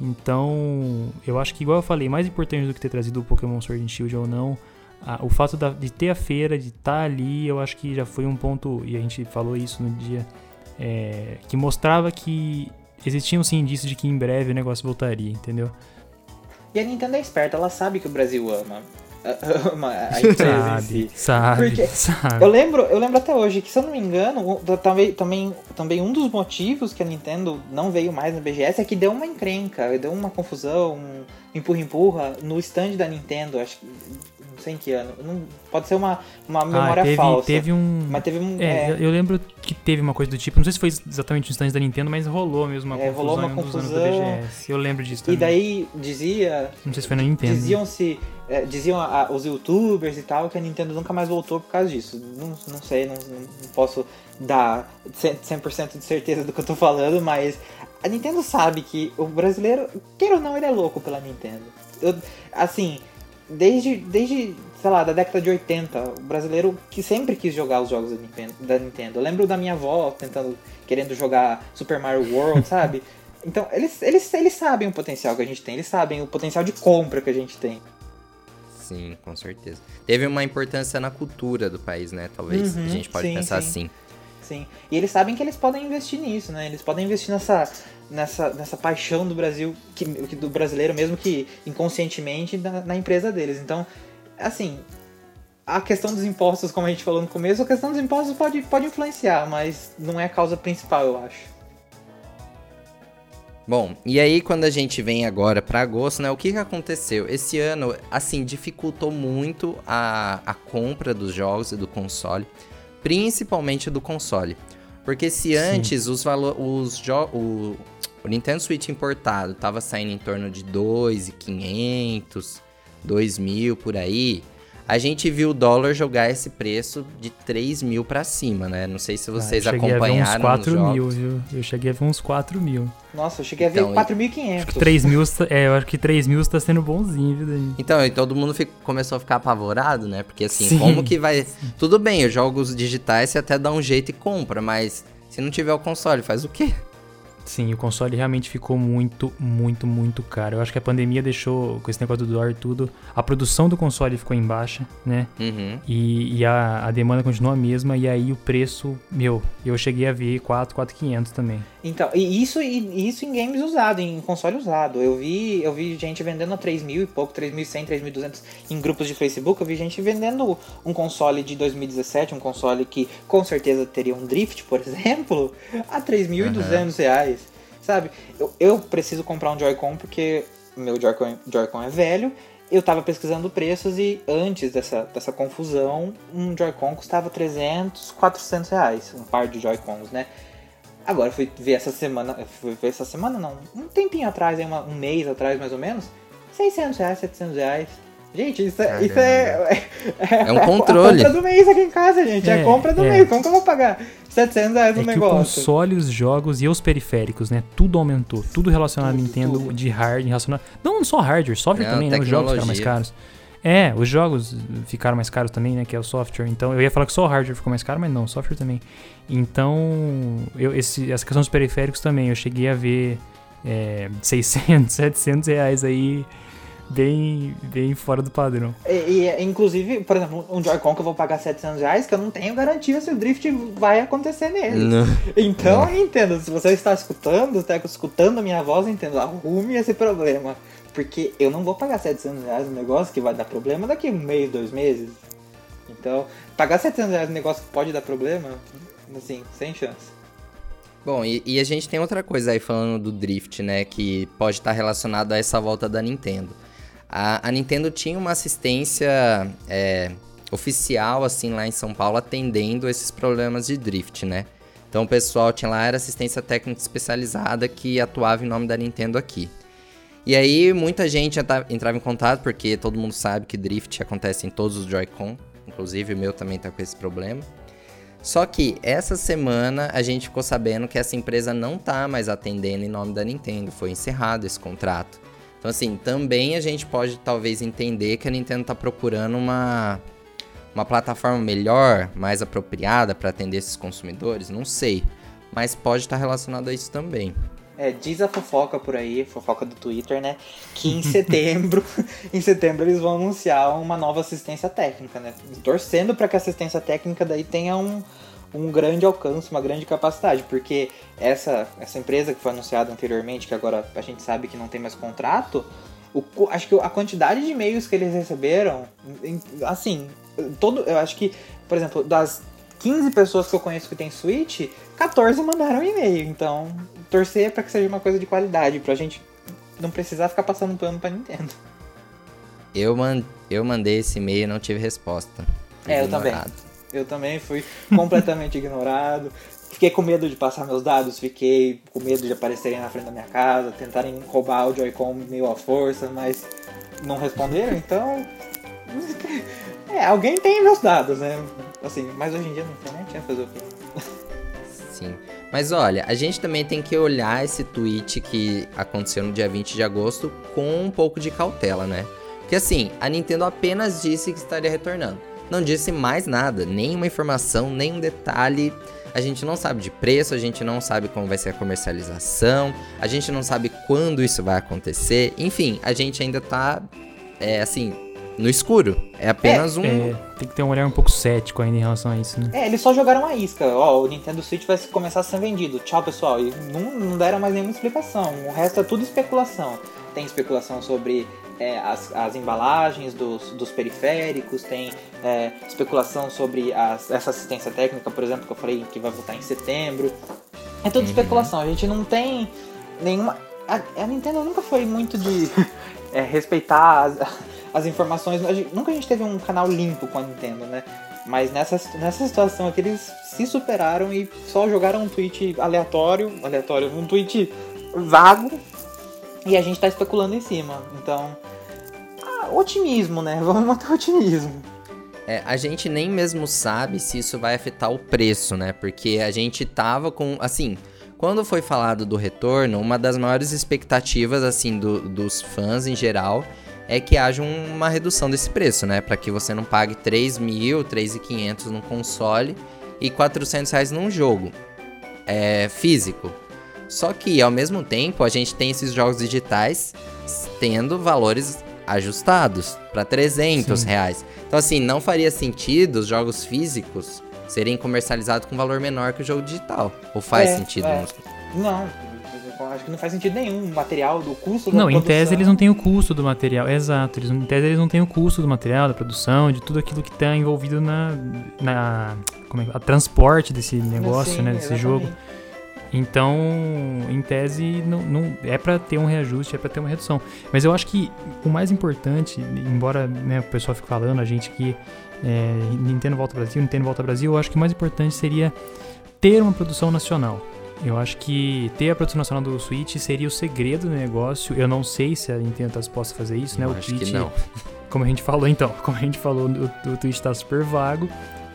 Então, eu acho que, igual eu falei, mais importante do que ter trazido o Pokémon Sword and Shield ou não, a, o fato da, de ter a feira, de estar tá ali, eu acho que já foi um ponto, e a gente falou isso no dia, é, que mostrava que existiam sim indícios de que em breve o negócio voltaria, entendeu? E a Nintendo é esperta, ela sabe que o Brasil ama a empresa sabe, em si. Sabe, Porque sabe. Eu lembro, eu lembro até hoje que, se eu não me engano, também, também, também um dos motivos que a Nintendo não veio mais na BGS é que deu uma encrenca, deu uma confusão, um empurra-empurra no stand da Nintendo. Acho que sei em que ano. Não, pode ser uma, uma ah, memória ah, teve, falsa. Teve um. Mas teve um. É, é... Eu lembro que teve uma coisa do tipo. Não sei se foi exatamente no stand da Nintendo, mas rolou mesmo uma é, confusão. Rolou uma confusão. BGS. Eu lembro disso também. E daí dizia. Não sei se foi na Nintendo. Diziam-se. É, diziam a, os youtubers e tal que a Nintendo nunca mais voltou por causa disso. Não, não sei, não, não posso dar 100% de certeza do que eu tô falando, mas a Nintendo sabe que o brasileiro, queira ou não, ele é louco pela Nintendo. Eu, assim, desde, desde, sei lá, da década de 80, o brasileiro que sempre quis jogar os jogos da Nintendo. Eu lembro da minha avó tentando, querendo jogar Super Mario World, sabe? Então, eles, eles, eles sabem o potencial que a gente tem, eles sabem o potencial de compra que a gente tem. Sim, com certeza. Teve uma importância na cultura do país, né? Talvez uhum, a gente pode sim, pensar sim. assim. Sim. E eles sabem que eles podem investir nisso, né? Eles podem investir nessa, nessa, nessa paixão do Brasil, que, do brasileiro, mesmo que inconscientemente, na, na empresa deles. Então, assim, a questão dos impostos, como a gente falou no começo, a questão dos impostos pode, pode influenciar, mas não é a causa principal, eu acho. Bom, e aí quando a gente vem agora para agosto, né, o que, que aconteceu? Esse ano, assim, dificultou muito a, a compra dos jogos e do console, principalmente do console. Porque se antes Sim. os valores, os o, o Nintendo Switch importado tava saindo em torno de 2.500, 2.000 por aí, a gente viu o dólar jogar esse preço de 3 mil pra cima, né? Não sei se vocês ah, acompanharam. Eu cheguei a ver uns 4 mil, viu? Eu cheguei a ver uns 4 mil. Nossa, eu cheguei a ver então, 4.500. 3 mil, é, eu acho que 3 mil tá sendo bonzinho, viu, Dani? Então, e todo mundo fico, começou a ficar apavorado, né? Porque assim, Sim. como que vai. Tudo bem, os jogos digitais você até dá um jeito e compra, mas se não tiver o console, faz o quê? Sim, o console realmente ficou muito, muito, muito caro. Eu acho que a pandemia deixou, com esse negócio do dólar e tudo, a produção do console ficou em baixa, né? Uhum. E, e a, a, demanda continua a mesma, e aí o preço, meu, eu cheguei a ver 4, 4,500 também. Então, e isso, e isso em games usado, em console usado. Eu vi, eu vi gente vendendo a 3 mil e pouco, 3.100, 3.200 em grupos de Facebook. Eu vi gente vendendo um console de 2017, um console que com certeza teria um drift, por exemplo, a 3.200 uhum. reais. Sabe? Eu, eu preciso comprar um Joy-Con porque meu Joy-Con Joy é velho. Eu tava pesquisando preços e antes dessa, dessa confusão, um Joy-Con custava 300, 400 reais, um par de Joy-Cons, né? Agora fui ver essa semana, fui ver essa semana não, um tempinho atrás, uma, um mês atrás mais ou menos, 600 reais, 700 reais. Gente, isso, é, isso é, é, é um controle. É a compra do mês aqui em casa, gente. É, a compra do é. mês. Como que eu vou pagar 700 reais no é negócio? o console, os jogos e os periféricos, né? Tudo aumentou. Tudo relacionado tudo, a Nintendo tudo. de hardware, relacionado. Não só hardware, software também, né? Os jogos ficaram mais caros. É, os jogos ficaram mais caros também, né? Que é o software. Então, eu ia falar que só o hardware ficou mais caro, mas não, o software também. Então, eu, esse, essa questão dos periféricos também, eu cheguei a ver é, 600, 700 reais aí bem, bem fora do padrão. E, e, inclusive, por exemplo, um Joy-Con que eu vou pagar 700 reais, que eu não tenho garantia se o drift vai acontecer nele. Não. Então, não. entendo, se você está escutando, está escutando a minha voz, entendo, arrume esse problema. Porque eu não vou pagar 700 reais no negócio que vai dar problema daqui um mês, dois meses. Então, pagar 700 reais no negócio que pode dar problema, assim, sem chance. Bom, e, e, a gente tem outra coisa aí falando do Drift, né? Que pode estar relacionado a essa volta da Nintendo. A, a Nintendo tinha uma assistência é, oficial, assim, lá em São Paulo, atendendo esses problemas de Drift, né? Então o pessoal tinha lá, era assistência técnica especializada que atuava em nome da Nintendo aqui. E aí muita gente entrava em contato, porque todo mundo sabe que Drift acontece em todos os Joy-Con, inclusive o meu também tá com esse problema. Só que essa semana a gente ficou sabendo que essa empresa não tá mais atendendo em nome da Nintendo, foi encerrado esse contrato. Então assim, também a gente pode talvez entender que a Nintendo tá procurando uma uma plataforma melhor, mais apropriada para atender esses consumidores, não sei, mas pode estar tá relacionado a isso também. É, diz a fofoca por aí, fofoca do Twitter, né? Que em setembro, em setembro eles vão anunciar uma nova assistência técnica, né? Torcendo para que a assistência técnica daí tenha um, um grande alcance, uma grande capacidade, porque essa, essa empresa que foi anunciada anteriormente, que agora a gente sabe que não tem mais contrato, o, acho que a quantidade de e-mails que eles receberam, assim, todo, eu acho que, por exemplo, das 15 pessoas que eu conheço que tem Switch, 14 mandaram e-mail. Então, torcer para que seja uma coisa de qualidade, pra gente não precisar ficar passando pano pra Nintendo. Eu, man eu mandei esse e-mail e não tive resposta. É, eu também. Eu também fui completamente ignorado. Fiquei com medo de passar meus dados, fiquei com medo de aparecerem na frente da minha casa, tentarem roubar o Joy-Con meio à força, mas não responderam, então. É, alguém tem meus dados, né? Assim, mas hoje em dia tem, né? Tinha fazer o quê? Sim. Mas olha, a gente também tem que olhar esse tweet que aconteceu no dia 20 de agosto com um pouco de cautela, né? Porque assim, a Nintendo apenas disse que estaria retornando. Não disse mais nada, nenhuma informação, nenhum detalhe. A gente não sabe de preço, a gente não sabe como vai ser a comercialização, a gente não sabe quando isso vai acontecer. Enfim, a gente ainda tá, é, assim, no escuro. É apenas é, um. É, tem que ter um olhar um pouco cético ainda em relação a isso, né? É, eles só jogaram a isca. Ó, o Nintendo Switch vai começar a ser vendido. Tchau, pessoal. E não, não deram mais nenhuma explicação. O resto é tudo especulação. Tem especulação sobre é, as, as embalagens dos, dos periféricos, tem é, especulação sobre as, essa assistência técnica, por exemplo, que eu falei que vai voltar em setembro. É tudo uhum. especulação. A gente não tem nenhuma. A, a Nintendo nunca foi muito de é, respeitar as, as informações. A gente, nunca a gente teve um canal limpo com a Nintendo, né? Mas nessa, nessa situação aqui eles se superaram e só jogaram um tweet aleatório, aleatório, um tweet vago e a gente tá especulando em cima. Então, ah, otimismo, né? Vamos manter o otimismo. É, a gente nem mesmo sabe se isso vai afetar o preço, né? Porque a gente tava com, assim, quando foi falado do retorno, uma das maiores expectativas, assim, do, dos fãs em geral é que haja uma redução desse preço, né? Para que você não pague 3 mil, 3.500 num console e 400 reais num jogo é, físico. Só que, ao mesmo tempo, a gente tem esses jogos digitais tendo valores ajustados para 300 Sim. reais. Então, assim, não faria sentido os jogos físicos serem comercializados com valor menor que o jogo digital. Ou faz é, sentido? É. Não, acho que não faz sentido nenhum. O material, do custo da Não, produção. em tese eles não têm o custo do material. Exato. Eles, em tese eles não têm o custo do material, da produção, de tudo aquilo que está envolvido na. na como é, a transporte desse negócio, Sim, né? Desse exatamente. jogo. Então, em tese, não, não é para ter um reajuste, é para ter uma redução. Mas eu acho que o mais importante, embora né, o pessoal fique falando, a gente que é, Nintendo volta Brasil, Nintendo volta Brasil, eu acho que o mais importante seria ter uma produção nacional. Eu acho que ter a produção nacional do Switch seria o segredo do negócio. Eu não sei se a Nintendo tá disposta a fazer isso, né? Eu o acho tweet, que não. como a gente falou então, como a gente falou, o, o tweet tá super vago.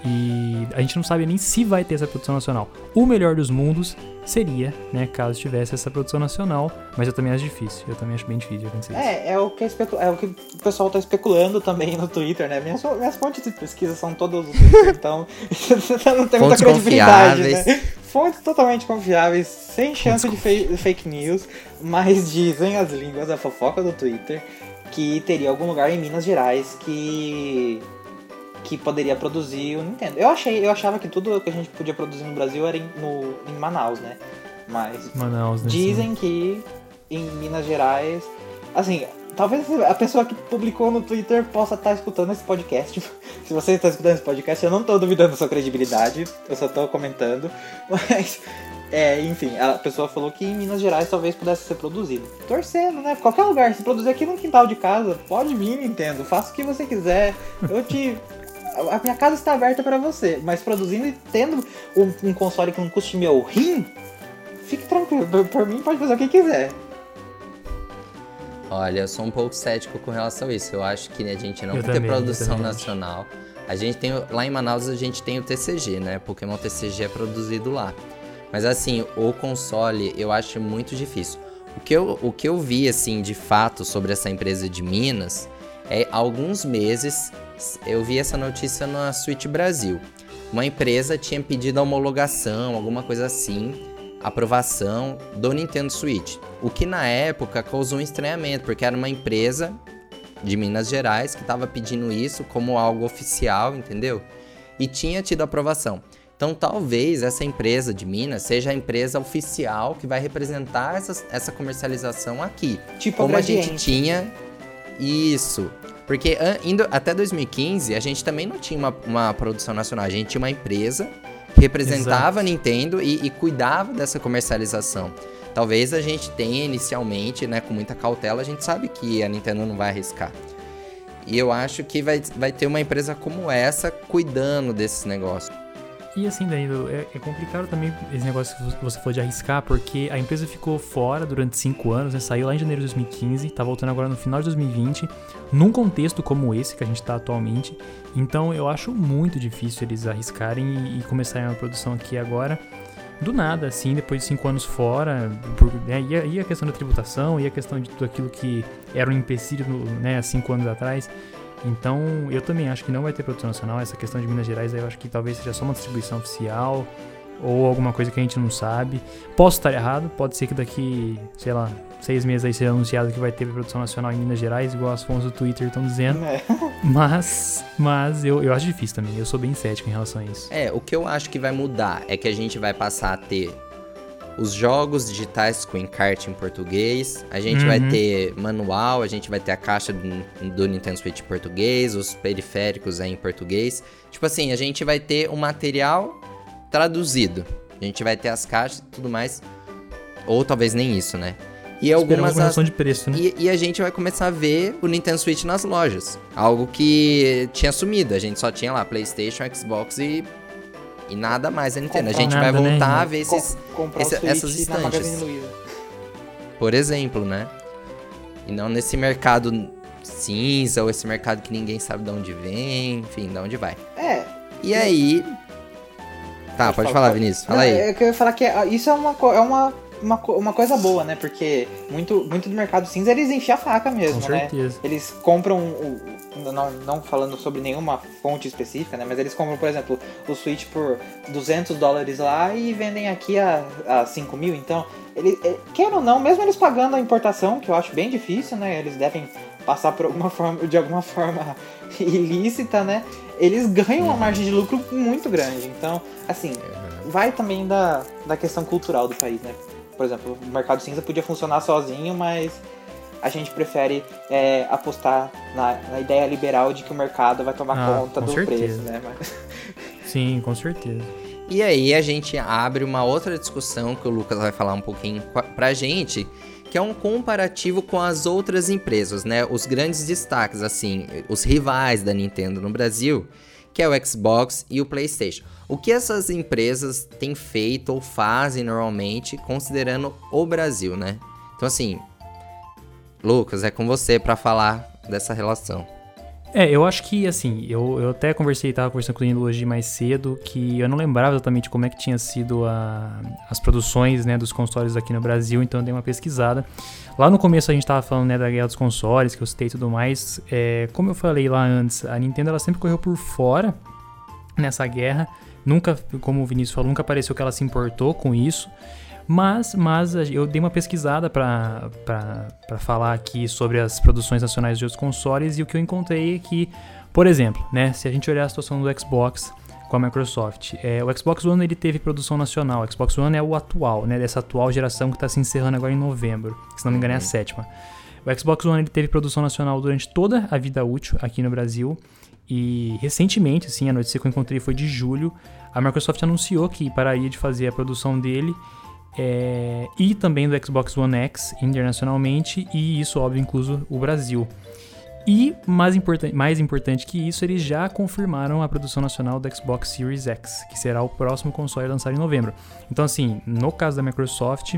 E a gente não sabe nem se vai ter essa produção nacional. O melhor dos mundos seria, né, caso tivesse essa produção nacional, mas eu também acho difícil. Eu também acho bem difícil de acontecer isso. É, é o, que é, especu- é o que o pessoal tá especulando também no Twitter, né? Minhas, minhas fontes de pesquisa são todas do Twitter, então não tem muita Fontes credibilidade, confiáveis. né? Fontes totalmente confiáveis, sem chance de fe- fake news, mas dizem as línguas, a fofoca do Twitter, que teria algum lugar em Minas Gerais que que poderia produzir o Nintendo. Eu achei, eu achava que tudo que a gente podia produzir no Brasil era em, no, em Manaus, né? Mas Manaus, né? Dizem que em Minas Gerais. Assim, talvez a pessoa que publicou no Twitter possa estar escutando esse podcast. Se você está escutando esse podcast, eu não estou duvidando da sua credibilidade, eu só estou comentando. Mas, é, enfim, a pessoa falou que em Minas Gerais talvez pudesse ser produzido. Torcendo, né? Qualquer lugar, se produzir aqui no quintal de casa, pode vir, Nintendo, faça o que você quiser. Eu te. A minha casa está aberta para você, mas produzindo e tendo um, um console que não custe meu rim, Fique tranquilo, por, por mim pode fazer o que quiser. Olha, eu sou um pouco cético com relação a isso. Eu acho que a gente não Eu vai também, ter eu produção nacional. A gente tem, lá em Manaus a gente tem o TCG, né? Pokémon TCG é produzido lá. Mas assim, o console eu acho muito difícil. O que eu, o que eu vi, assim, de fato sobre essa empresa de Minas é há alguns meses eu vi essa notícia na Switch Brasil. Uma empresa tinha pedido a homologação, alguma coisa assim, aprovação do Nintendo Switch. O que na época causou um estranhamento, porque era uma empresa de Minas Gerais que estava pedindo isso como algo oficial, entendeu? E tinha tido aprovação. Então talvez essa empresa de Minas seja a empresa oficial que vai representar essa, essa comercialização aqui. Tipo Como a gente tinha isso. Porque indo até 2015, a gente também não tinha uma, uma produção nacional. A gente tinha uma empresa que representava a Nintendo e, e cuidava dessa comercialização. Talvez a gente tenha inicialmente, né, com muita cautela, a gente sabe que a Nintendo não vai arriscar. E eu acho que vai, vai ter uma empresa como essa cuidando desses negócios. E assim, Danilo, é, é complicado também esse negócio que você falou de arriscar, porque a empresa ficou fora durante cinco anos, né? Saiu lá em janeiro de 2015, tá voltando agora no final de 2020, num contexto como esse que a gente tá atualmente. Então eu acho muito difícil eles arriscarem e, e começarem uma produção aqui agora. Do nada, assim, depois de cinco anos fora, por, né, e, a, e a questão da tributação, e a questão de tudo aquilo que era um empecilho no- né, cinco anos atrás. Então, eu também acho que não vai ter produção nacional. Essa questão de Minas Gerais, aí eu acho que talvez seja só uma distribuição oficial ou alguma coisa que a gente não sabe. Posso estar errado, pode ser que daqui, sei lá, seis meses aí seja anunciado que vai ter produção nacional em Minas Gerais, igual as fontes do Twitter estão dizendo. É. Mas, mas eu, eu acho difícil também. Eu sou bem cético em relação a isso. É, o que eu acho que vai mudar é que a gente vai passar a ter os jogos digitais com encarte em português, a gente vai Uhum. ter manual, a gente vai ter a caixa do, do Nintendo Switch em português, os periféricos aí em português. Tipo assim, a gente vai ter o material traduzido. A gente vai ter as caixas e tudo mais. Ou talvez nem isso, né? E algumas alguma as- de preço, né? e, e a gente vai começar a ver o Nintendo Switch nas lojas. Algo que tinha sumido. A gente só tinha lá PlayStation, Xbox e, e nada mais a Nintendo. A gente Nada, vai né, voltar irmão? a ver esses, Com- esse- essas estantes. Por exemplo, né? E não nesse mercado cinza ou esse mercado que ninguém sabe de onde vem, enfim, de onde vai. É. E aí. Tá, pode falar, falar, pode. Vinícius. Fala Não, aí. É que eu ia falar que é- isso é uma, é uma, uma, uma coisa boa, né? Porque muito, muito do mercado cinza eles enchem a faca mesmo, Com né? certeza. Eles compram, o, não, não falando sobre nenhuma fonte específica, né? Mas eles compram, por exemplo, o Switch por 200 dólares lá e vendem aqui a, a 5 mil. Então, ele, é, quer ou não, mesmo eles pagando a importação, que eu acho bem difícil, né? Eles devem passar por alguma forma, de alguma forma ilícita, né? Eles ganham uma margem de lucro muito grande. Então, assim, vai também da, da questão cultural do país, né? Por exemplo, o mercado cinza podia funcionar sozinho, mas a gente prefere é, apostar na, na ideia liberal de que o mercado vai tomar Ah, conta do certeza. preço, né? Mas- Sim, com certeza. E aí a gente abre uma outra discussão que o Lucas vai falar um pouquinho pra gente, que é um comparativo com as outras empresas, né? Os grandes destaques, assim, os rivais da Nintendo no Brasil, que é o Xbox e o PlayStation. O que essas empresas têm feito ou fazem normalmente, considerando o Brasil, né? Então, assim, Lucas, é com você para falar dessa relação. É, eu acho que, assim, eu, eu até conversei, tava conversando com o Danilo hoje mais cedo, que eu não lembrava exatamente como é que tinha sido a, as produções, né, dos consoles aqui no Brasil, então eu dei uma pesquisada. Lá no começo a gente tava falando, né, da guerra dos consoles, que eu citei e tudo mais. É, como eu falei lá antes, a Nintendo, ela sempre correu por fora nessa guerra. Nunca, como o Vinícius falou, nunca pareceu que ela se importou com isso. Mas, mas eu dei uma pesquisada para falar aqui sobre as produções nacionais de outros consoles e o que eu encontrei é que, por exemplo, né, se a gente olhar a situação do Xbox com a Microsoft, é, o Xbox One ele teve produção nacional. O Xbox One é o atual, né, dessa atual geração que está se encerrando agora em novembro, se não me engano é a uhum. sétima. O Xbox One ele teve produção nacional durante toda a vida útil aqui no Brasil. E recentemente, assim, a notícia que eu encontrei foi de julho, a Microsoft anunciou que pararia de fazer a produção dele é, e também do Xbox One X internacionalmente, e isso, óbvio, incluso o Brasil. E, mais, importan mais importante que isso, eles já confirmaram a produção nacional do Xbox Series X, que será o próximo console lançado em novembro. Então, assim, no caso da Microsoft,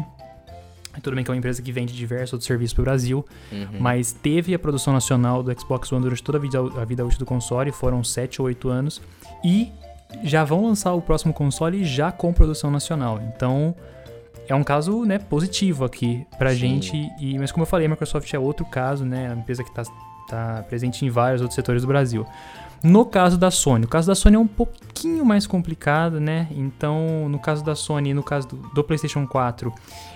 tudo bem que é uma empresa que vende diversos outros serviços para o Brasil, uhum. mas teve a produção nacional do Xbox One durante toda a vida, a vida útil do console, foram 7 ou 8 anos, e já vão lançar o próximo console já com produção nacional. Então, é um caso né, positivo aqui pra Sim. gente. E, mas como eu falei, a Microsoft é outro caso, né? A empresa que está tá presente em vários outros setores do Brasil. No caso da Sony, o caso da Sony é um pouquinho mais complicado, né? Então, no caso da Sony, no caso do, do PlayStation 4,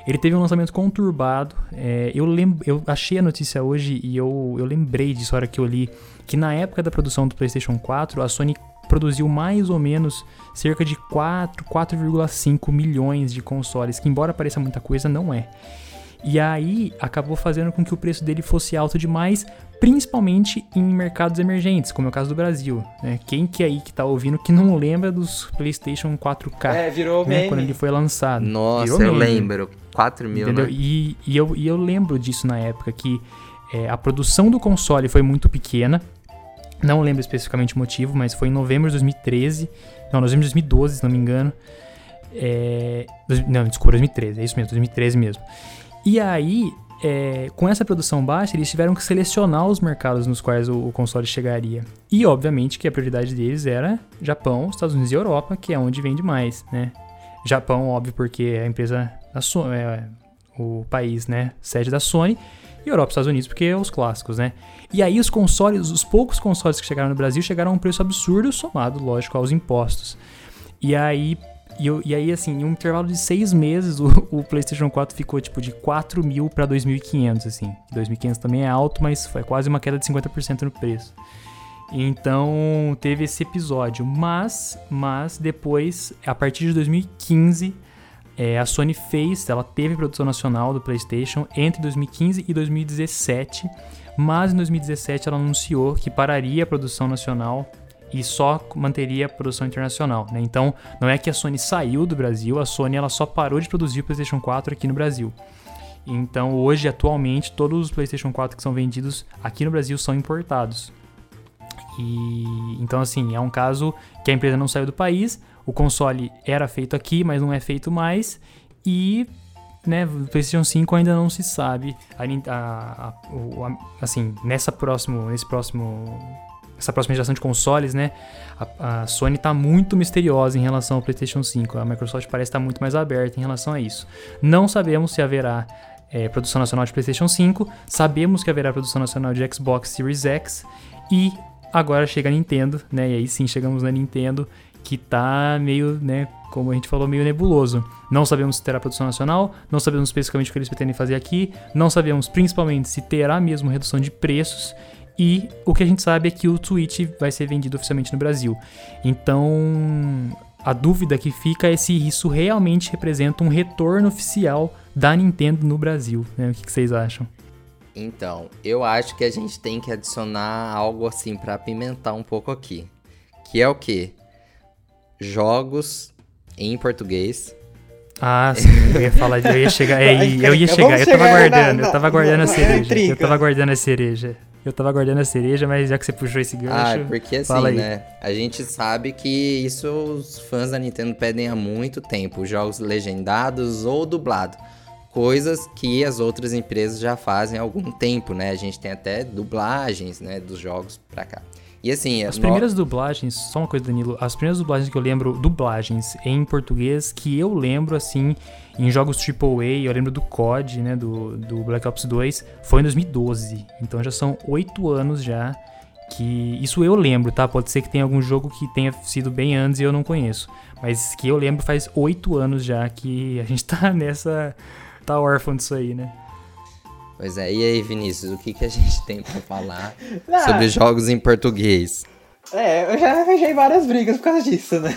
ele teve um lançamento conturbado. É, eu, lem eu achei a notícia hoje e eu, eu lembrei disso na hora que eu li, que na época da produção do PlayStation 4, a Sony produziu mais ou menos cerca de 4, 4,5 milhões de consoles, que embora pareça muita coisa, não é. E aí acabou fazendo com que o preço dele fosse alto demais, principalmente em mercados emergentes, como é o caso do Brasil. Né? Quem que é aí que tá ouvindo que não lembra dos PlayStation 4K? É, virou né? Quando ele foi lançado. Nossa, virou eu meme. lembro. 4 mil, Entendeu? Né? E, e, eu, e eu lembro disso na época, que é, a produção do console foi muito pequena, não lembro especificamente o motivo, mas foi em novembro de 2013. Não, novembro de 2012, se não me engano. É, não, desculpa, 2013, é isso mesmo, 2013 mesmo. E aí, é, com essa produção baixa, eles tiveram que selecionar os mercados nos quais o, o, console chegaria. E, obviamente, que a prioridade deles era Japão, Estados Unidos e Europa, que é onde vende mais, né? Japão, óbvio, porque é a empresa da Sony, é o país, né, sede da Sony e Europa e Estados Unidos, porque é os clássicos, né? E aí os consoles, os poucos consoles que chegaram no Brasil chegaram a um preço absurdo, somado, lógico, aos impostos. E aí, e, e aí assim, em um intervalo de seis meses, o, o PlayStation 4 ficou tipo de 4 mil para 2.500, assim. 2.500 também é alto, mas foi quase uma queda de 50% no preço. Então teve esse episódio, mas, mas depois, a partir de 2015 é, a Sony fez, ela teve produção nacional do PlayStation entre 2015 e 2017, mas em 2017 ela anunciou que pararia a produção nacional e só manteria a produção internacional. Né? Então, não é que a Sony saiu do Brasil, a Sony ela só parou de produzir o PlayStation 4 aqui no Brasil. Então, hoje, atualmente, todos os PlayStation 4 que são vendidos aqui no Brasil são importados. E então, assim, é um caso que a empresa não saiu do país, o console era feito aqui, mas não é feito mais. E né, o PlayStation 5 ainda não se sabe. A, a, a, assim, nessa próximo, nesse próximo, essa próxima geração de consoles, né, a, Sony está muito misteriosa em relação ao PlayStation 5. A Microsoft parece estar muito mais aberta em relação a isso. Não sabemos se haverá é, produção nacional de PlayStation 5. Sabemos que haverá produção nacional de Xbox Series X e agora chega a Nintendo, né? E aí sim chegamos na Nintendo que tá meio, né, como a gente falou, meio nebuloso. Não sabemos se terá produção nacional, não sabemos especificamente o que eles pretendem fazer aqui, não sabemos principalmente se terá mesmo redução de preços e o que a gente sabe é que o Switch vai ser vendido oficialmente no Brasil. Então, a dúvida que fica é se isso realmente representa um retorno oficial da Nintendo no Brasil. Né? O que, vocês acham? Então, eu acho que a gente tem que adicionar algo assim para apimentar um pouco aqui. Que é o quê? jogos em português. Ah, sim, eu ia falar, eu ia chegar, é, eu ia chegar, eu tava guardando, eu tava guardando a cereja, eu tava guardando a cereja. Eu tava guardando a cereja, mas já que você puxou esse gancho. Ah, porque assim, né? A gente sabe que isso os fãs da Nintendo pedem há muito tempo: jogos legendados ou dublados. Coisas que as outras empresas já fazem há algum tempo, né? A gente tem até dublagens, né, dos jogos pra cá. E assim, as no... primeiras dublagens, só uma coisa, Danilo, as primeiras dublagens que eu lembro, dublagens em português, que eu lembro, assim, em jogos AAA, eu lembro do COD, né, do, do Black Ops 2, foi em 2012. Então já são oito anos já que. Isso eu lembro, tá? Pode ser que tenha algum jogo que tenha sido bem antes e eu não conheço. Mas que eu lembro faz oito anos já que a gente tá nessa. Tá órfão disso aí, né? Pois é, e aí, Vinícius, o que, que a gente tem pra falar ah, sobre jogos em português? É, eu já arranjei várias brigas por causa disso, né?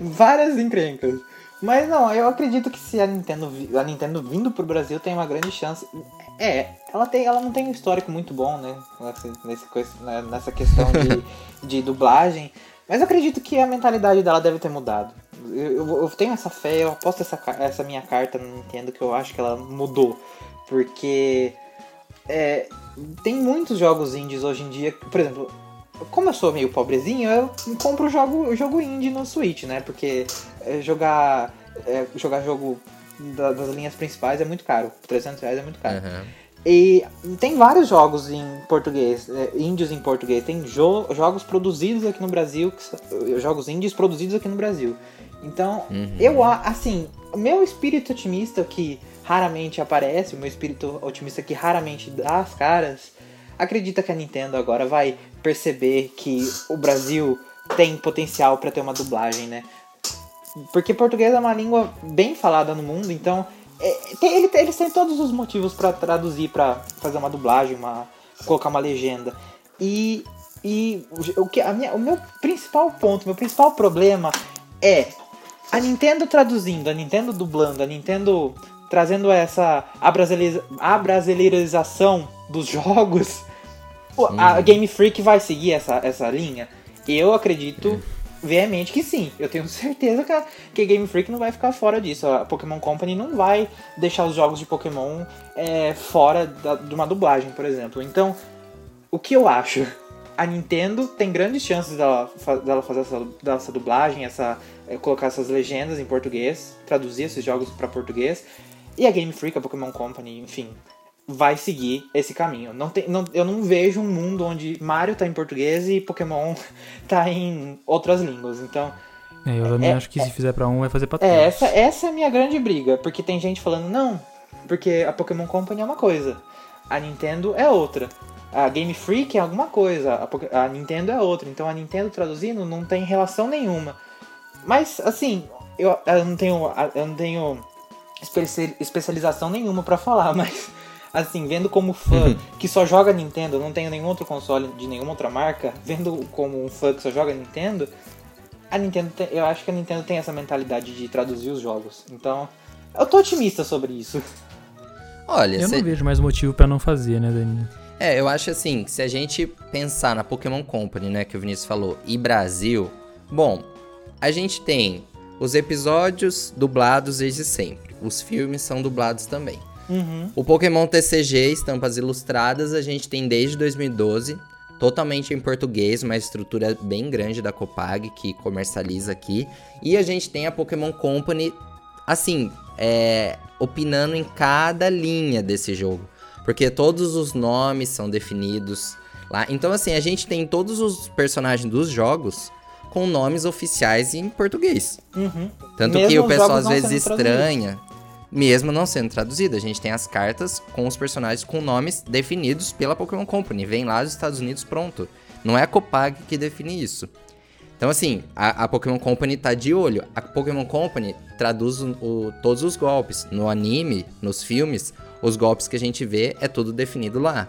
várias encrencas. Mas não, eu acredito que se a Nintendo, a Nintendo vindo pro Brasil tem uma grande chance. É, ela, tem, ela não tem um histórico muito bom, né? Nessa, né, nessa questão de, de dublagem. Mas eu acredito que a mentalidade dela deve ter mudado. Eu, eu, tenho essa fé, eu aposto essa, essa minha carta no Nintendo que eu acho que ela mudou. Porque é, tem muitos jogos indies hoje em dia. Por exemplo, como eu sou meio pobrezinho, eu compro jogo, jogo indie no Switch, né? Porque é, jogar, é, jogar jogo da, das linhas principais é muito caro. 300 reais é muito caro. Uhum. E tem vários jogos em português, é, índios em português. Tem jo jogos produzidos aqui no Brasil, que, jogos índios produzidos aqui no Brasil. Então, uhum. eu, assim, o meu espírito otimista que raramente aparece, o meu espírito otimista que raramente dá as caras, acredita que a Nintendo agora vai perceber que o Brasil tem potencial para ter uma dublagem, né? Porque português é uma língua bem falada no mundo, então é, tem, ele, eles têm todos os motivos para traduzir, para fazer uma dublagem, uma, colocar uma legenda. E, e o, que, a minha, o meu principal ponto, meu principal problema é a Nintendo traduzindo, a Nintendo dublando, a Nintendo trazendo essa abrasileirização dos jogos, a uhum. Game Freak vai seguir essa, essa linha? Eu acredito uhum. veemente que sim. Eu tenho certeza que a, que a Game Freak não vai ficar fora disso. A Pokémon Company não vai deixar os jogos de Pokémon é, fora da, de uma dublagem, por exemplo. Então, o que eu acho? A Nintendo tem grandes chances dela, dela fazer essa, essa dublagem, essa, colocar essas legendas em português, traduzir esses jogos para português. E a Game Freak, a Pokémon Company, enfim, vai seguir esse caminho. Não tem, não, eu não vejo um mundo onde Mario tá em português e Pokémon tá em outras línguas. Então. É, eu também é, acho que se fizer para um, vai fazer pra todos. É, essa, essa é a minha grande briga. Porque tem gente falando, não, porque a Pokémon Company é uma coisa, a Nintendo é outra. A Game Freak é alguma coisa, a, a Nintendo é outra. Então a Nintendo traduzindo não tem relação nenhuma. Mas, assim, eu, eu não tenho. Eu não tenho especialização nenhuma para falar, mas assim, vendo como fã uhum. que só joga Nintendo, não tenho nenhum outro console de nenhuma outra marca, vendo como um fã que só joga Nintendo, a Nintendo tem, eu acho que a Nintendo tem essa mentalidade de traduzir os jogos. Então, eu tô otimista sobre isso. Olha, eu cê... não vejo mais motivo para não fazer, né, Danilo? É, eu acho assim, se a gente pensar na Pokémon Company, né, que o Vinícius falou, e Brasil, bom, a gente tem os episódios dublados desde sempre os filmes são dublados também. Uhum. O Pokémon TCG, estampas ilustradas, a gente tem desde 2012, totalmente em português, uma estrutura bem grande da Copag que comercializa aqui. E a gente tem a Pokémon Company, assim, é, opinando em cada linha desse jogo. Porque todos os nomes são definidos lá. Então, assim, a gente tem todos os personagens dos jogos com nomes oficiais em português. Uhum. Tanto Mesmo que o pessoal às vezes estranha mesmo não sendo traduzida. A gente tem as cartas com os personagens com nomes definidos pela Pokémon Company. Vem lá dos Estados Unidos pronto. Não é a Copag que define isso. Então, assim, a, a Pokémon Company tá de olho. A Pokémon Company traduz o, o, todos os golpes. No anime, nos filmes, os golpes que a gente vê é tudo definido lá.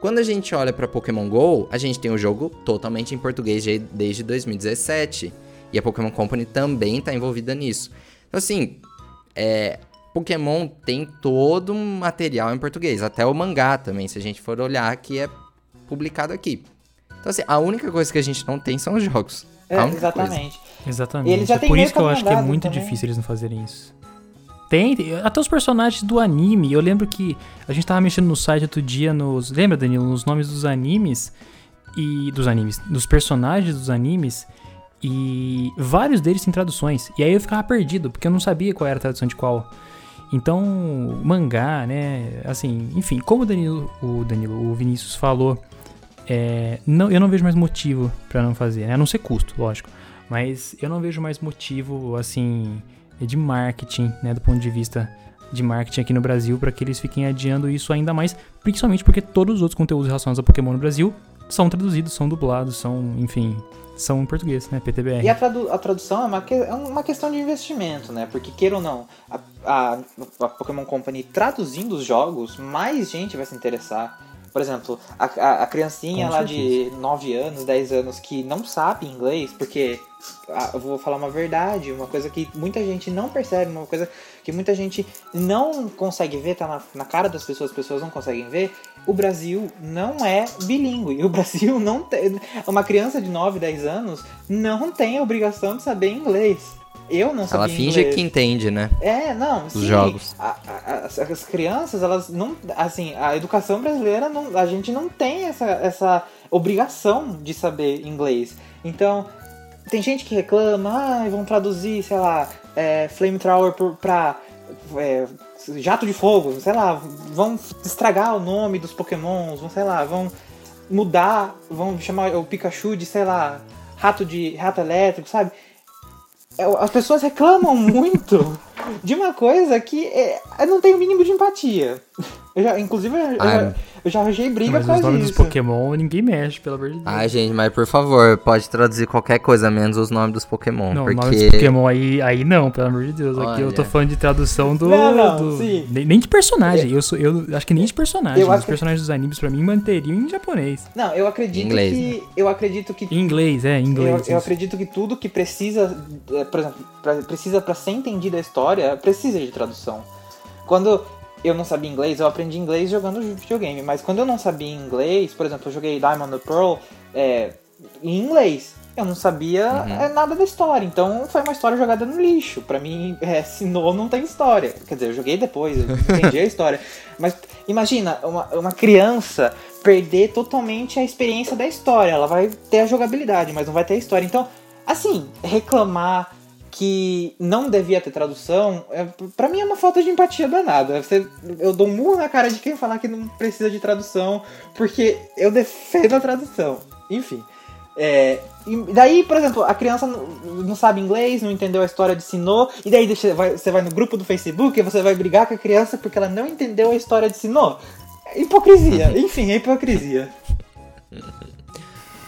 Quando a gente olha para Pokémon GO, a gente tem o jogo totalmente em português desde 2017. E a Pokémon Company também está envolvida nisso. Então, assim, é, Pokémon tem todo um material em português, até o mangá também, se a gente for olhar, que é publicado aqui. Então, assim, a única coisa que a gente não tem são os jogos. É, exatamente. Coisa. Exatamente. E eles já é por isso que eu acho que é muito também. difícil eles não fazerem isso. Tem, até os personagens do anime. Eu lembro que a gente tava mexendo no site outro dia nos. Lembra, Danilo? Nos nomes dos animes e. Dos animes. Dos personagens dos animes. E vários deles têm traduções. E aí eu ficava perdido, porque eu não sabia qual era a tradução de qual. Então, mangá, né? Assim, enfim, como o Danilo, o, Danilo, o Vinícius falou, é, não, eu não vejo mais motivo para não fazer, né? A não ser custo, lógico. Mas eu não vejo mais motivo, assim, de marketing, né? Do ponto de vista de marketing aqui no Brasil, para que eles fiquem adiando isso ainda mais, principalmente porque todos os outros conteúdos relacionados a Pokémon no Brasil são traduzidos, são dublados, são, enfim, são em português, né? PTBR. E a, tradu a tradução é uma, é uma questão de investimento, né? Porque, queira ou não, a, a, a Pokémon Company traduzindo os jogos, mais gente vai se interessar por exemplo, a, a, a criancinha Com lá certeza. de 9 anos, 10 anos que não sabe inglês, porque ah, eu vou falar uma verdade, uma coisa que muita gente não percebe, uma coisa que muita gente não consegue ver, tá na, na cara das pessoas, as pessoas não conseguem ver. O Brasil não é bilíngue. O Brasil não tem. Uma criança de 9, 10 anos não tem a obrigação de saber inglês. Eu não sabia Ela finge inglês. que entende, né? É, não. Os sim, jogos. A, a, as, as, crianças, elas não. Assim, a educação brasileira, não, a gente não tem essa, essa obrigação de saber inglês. Então, tem gente que reclama, ah, vão traduzir, sei lá, é, Flamethrower pra. É, jato de fogo, sei lá, vão estragar o nome dos pokémons, vão, sei lá, vão mudar, vão chamar o Pikachu de, sei lá, rato de rato elétrico, sabe? É, as pessoas reclamam muito de uma coisa que é, não tem o mínimo de empatia. Eu já, inclusive, eu, ah, já, eu já arranjei briga mas com os nomes dos Pokémon ninguém mexe, pelo amor de Deus. Ai, gente, mas por favor, pode traduzir qualquer coisa menos os nomes dos Pokémon. Não, porque... nomes dos Pokémon aí, aí não, pelo amor de Deus. Aqui Olha. eu tô falando de tradução do. Não, não, do... sim. Nem, nem, de personagem. Eu, sou, eu acho que nem de personagem. Eu os personagens dos animes pra mim manteriam em japonês. Não, eu acredito inglês, que. Né? Eu acredito que. Em inglês, é, em inglês. Eu, eu acredito que tudo que precisa. É, por exemplo, pra, precisa pra ser entendida a história, precisa de tradução. Quando eu não sabia inglês, eu aprendi inglês jogando videogame. Mas quando eu não sabia inglês, por exemplo, eu joguei Diamond and Pearl é, em inglês. Eu não sabia uhum. é, nada da história, então foi uma história jogada no lixo. Para mim, é, Sinnoh não tem história. Quer dizer, eu joguei depois, eu entendi a história. Mas imagina, uma, uma criança perder totalmente a experiência da história. Ela vai ter a jogabilidade, mas não vai ter a história. Então, assim, reclamar que não devia ter tradução, é, para mim é uma falta de empatia danada. Você, eu dou um murro na cara de quem falar que não precisa de tradução, porque eu defendo a tradução. Enfim. É, daí, por exemplo, a criança não sabe inglês, não entendeu a história de Sinnoh, e daí você vai, você vai no grupo do Facebook e você vai brigar com a criança porque ela não entendeu a história de Sinnoh. Hipocrisia, enfim, é hipocrisia.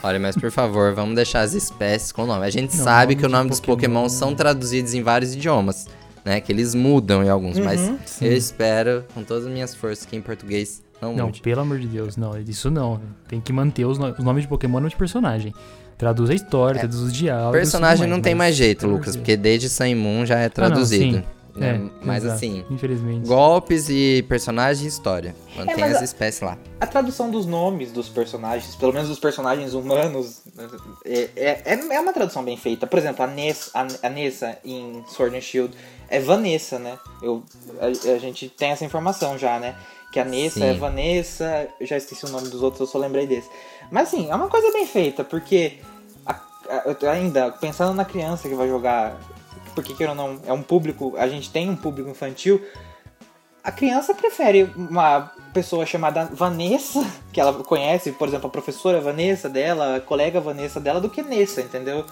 Olha, mas por favor, vamos deixar as espécies com o nome. A gente não, sabe que o nome dos Pokémon são traduzidos em vários idiomas, né? Que eles mudam em alguns, uhum, mas sim. eu espero, com todas as minhas forças, que em português não, não mude. pelo amor de Deus, não. Isso não. Tem que manter os, no os nomes de Pokémon de personagem. Traduz a história, é. traduz os diálogos. Personagem mais, não tem mais jeito, Lucas, porque desde Sun Moon já é traduzido. Ah, não, né? É, mas exato, assim, infelizmente. golpes e personagens e história. Mantém é, as espécies lá. A tradução dos nomes dos personagens, pelo menos dos personagens humanos, é, é, é uma tradução bem feita. Por exemplo, a Nessa, a, a Nessa em Sword and Shield é Vanessa, né? Eu, a, a gente tem essa informação já, né? Que a Nessa é Vanessa, eu já esqueci o nome dos outros, eu só lembrei desse. Mas assim, é uma coisa bem feita, porque a, a, ainda pensando na criança que vai jogar porque que eu não é um público, a gente tem um público infantil. A criança prefere uma pessoa chamada Vanessa, que ela conhece, por exemplo, a professora Vanessa dela, a colega Vanessa dela, do que Nessa, entendeu?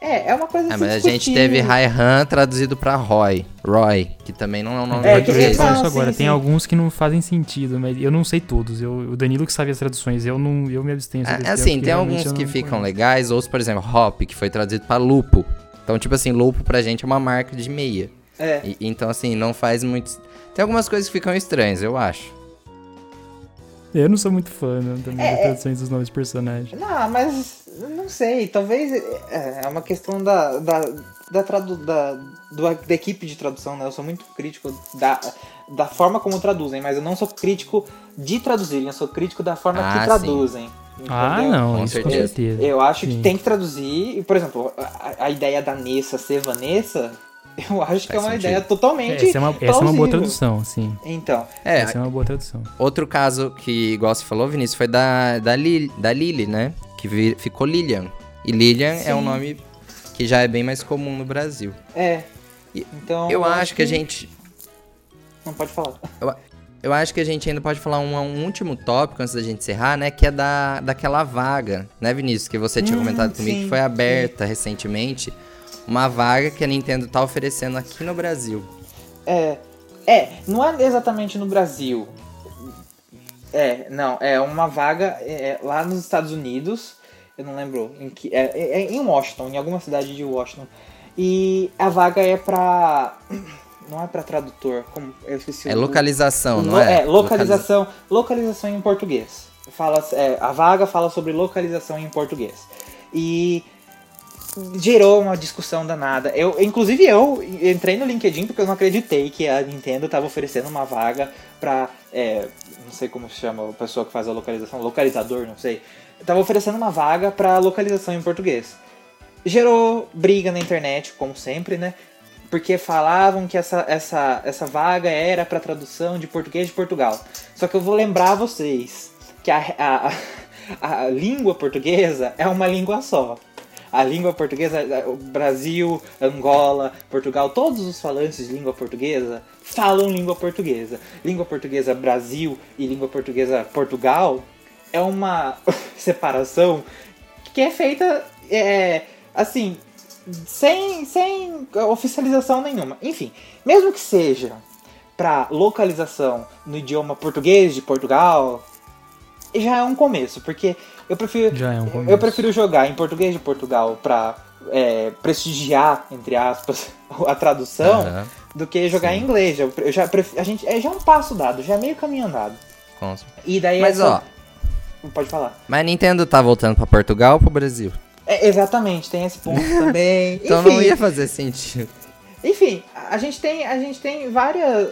É, é uma coisa é, mas a gente teve Raihan traduzido pra Roy. Roy, que também não é um nome é, português. Isso agora, sim, tem sim. alguns que não fazem sentido, mas eu não sei todos. Eu, o Danilo que sabe as traduções, eu não eu me abstenho. É, assim, tem alguns que ficam legais, outros, por exemplo, Hop, que foi traduzido pra Lupo. Então, tipo assim, Lupo pra gente é uma marca de meia. É. E, então, assim, não faz muito. Tem algumas coisas que ficam estranhas, eu acho. Eu não sou muito fã né, também é, das traduções dos nomes de personagens. Não, mas não sei, talvez é, é uma questão da, da, da, tradu, da, do, da equipe de tradução, né? Eu sou muito crítico da, da forma como traduzem, mas eu não sou crítico de traduzirem, eu sou crítico da forma ah, que traduzem. Sim. Entendeu? Ah, não, com certeza. Eu acho Sim. que tem que traduzir. Por exemplo, a, a, ideia da Nessa ser Vanessa Eu acho que é uma sentido. ideia totalmente. É, essa é uma, essa é uma boa tradução, sim. Então, É, Essa é uma boa tradução. outro caso que, igual você falou, Vinícius, foi da, da, Lili, da Lily, né? Que vi- ficou Lilian. E Lilian é um Sim. nome que já é bem mais comum no Brasil. é. E- Então, Eu acho que a gente Não pode falar. Eu acho que a gente ainda pode falar um, um último tópico antes da gente encerrar, né? Que é da, daquela vaga, né, Vinícius? Que você tinha Hum, comentado comigo sim, que foi aberta recentemente. Uma vaga que a Nintendo tá oferecendo aqui no Brasil. É, é, não é exatamente no Brasil. É, não, é uma vaga é, lá nos Estados Unidos. Eu não lembro em que. É, é- é em Washington, em alguma cidade de Washington. E a vaga é pra. Não é pra tradutor, como eu esqueci É o- localização, não Lo- é? É, localização, localização em português. Fala, é, a vaga fala sobre localização em português. E gerou uma discussão danada. Eu, inclusive eu entrei no LinkedIn porque eu não acreditei que a Nintendo estava oferecendo uma vaga pra, é, não sei como se chama a pessoa que faz a localização, localizador, não sei. Tava oferecendo uma vaga pra localização em português. Gerou briga na internet, como sempre, né? Porque falavam que essa, essa, essa vaga era para tradução de português de Portugal. Só que eu vou lembrar vocês que a, a, a, língua portuguesa é uma língua só. A língua portuguesa, o Brasil, Angola, Portugal, todos os falantes de língua portuguesa falam língua portuguesa. Língua portuguesa Brasil e língua portuguesa Portugal é uma separação que é feita, é, assim, sem, sem oficialização nenhuma. Enfim, mesmo que seja para localização no idioma português de Portugal, já é um começo, porque eu prefiro Já é um começo. eu prefiro jogar em português de Portugal para prestigiar entre aspas a tradução Aham, do que jogar em inglês. Eu, eu já prefiro, a gente é já um passo dado, já é meio caminho andado. com. E daí Mas essa- ó, pode falar. mas a Nintendo tá voltando pra Portugal ou pro Brasil? É, exatamente, tem esse ponto também. Então Enfim, não ia fazer sentido. Enfim, a gente tem, a gente tem várias.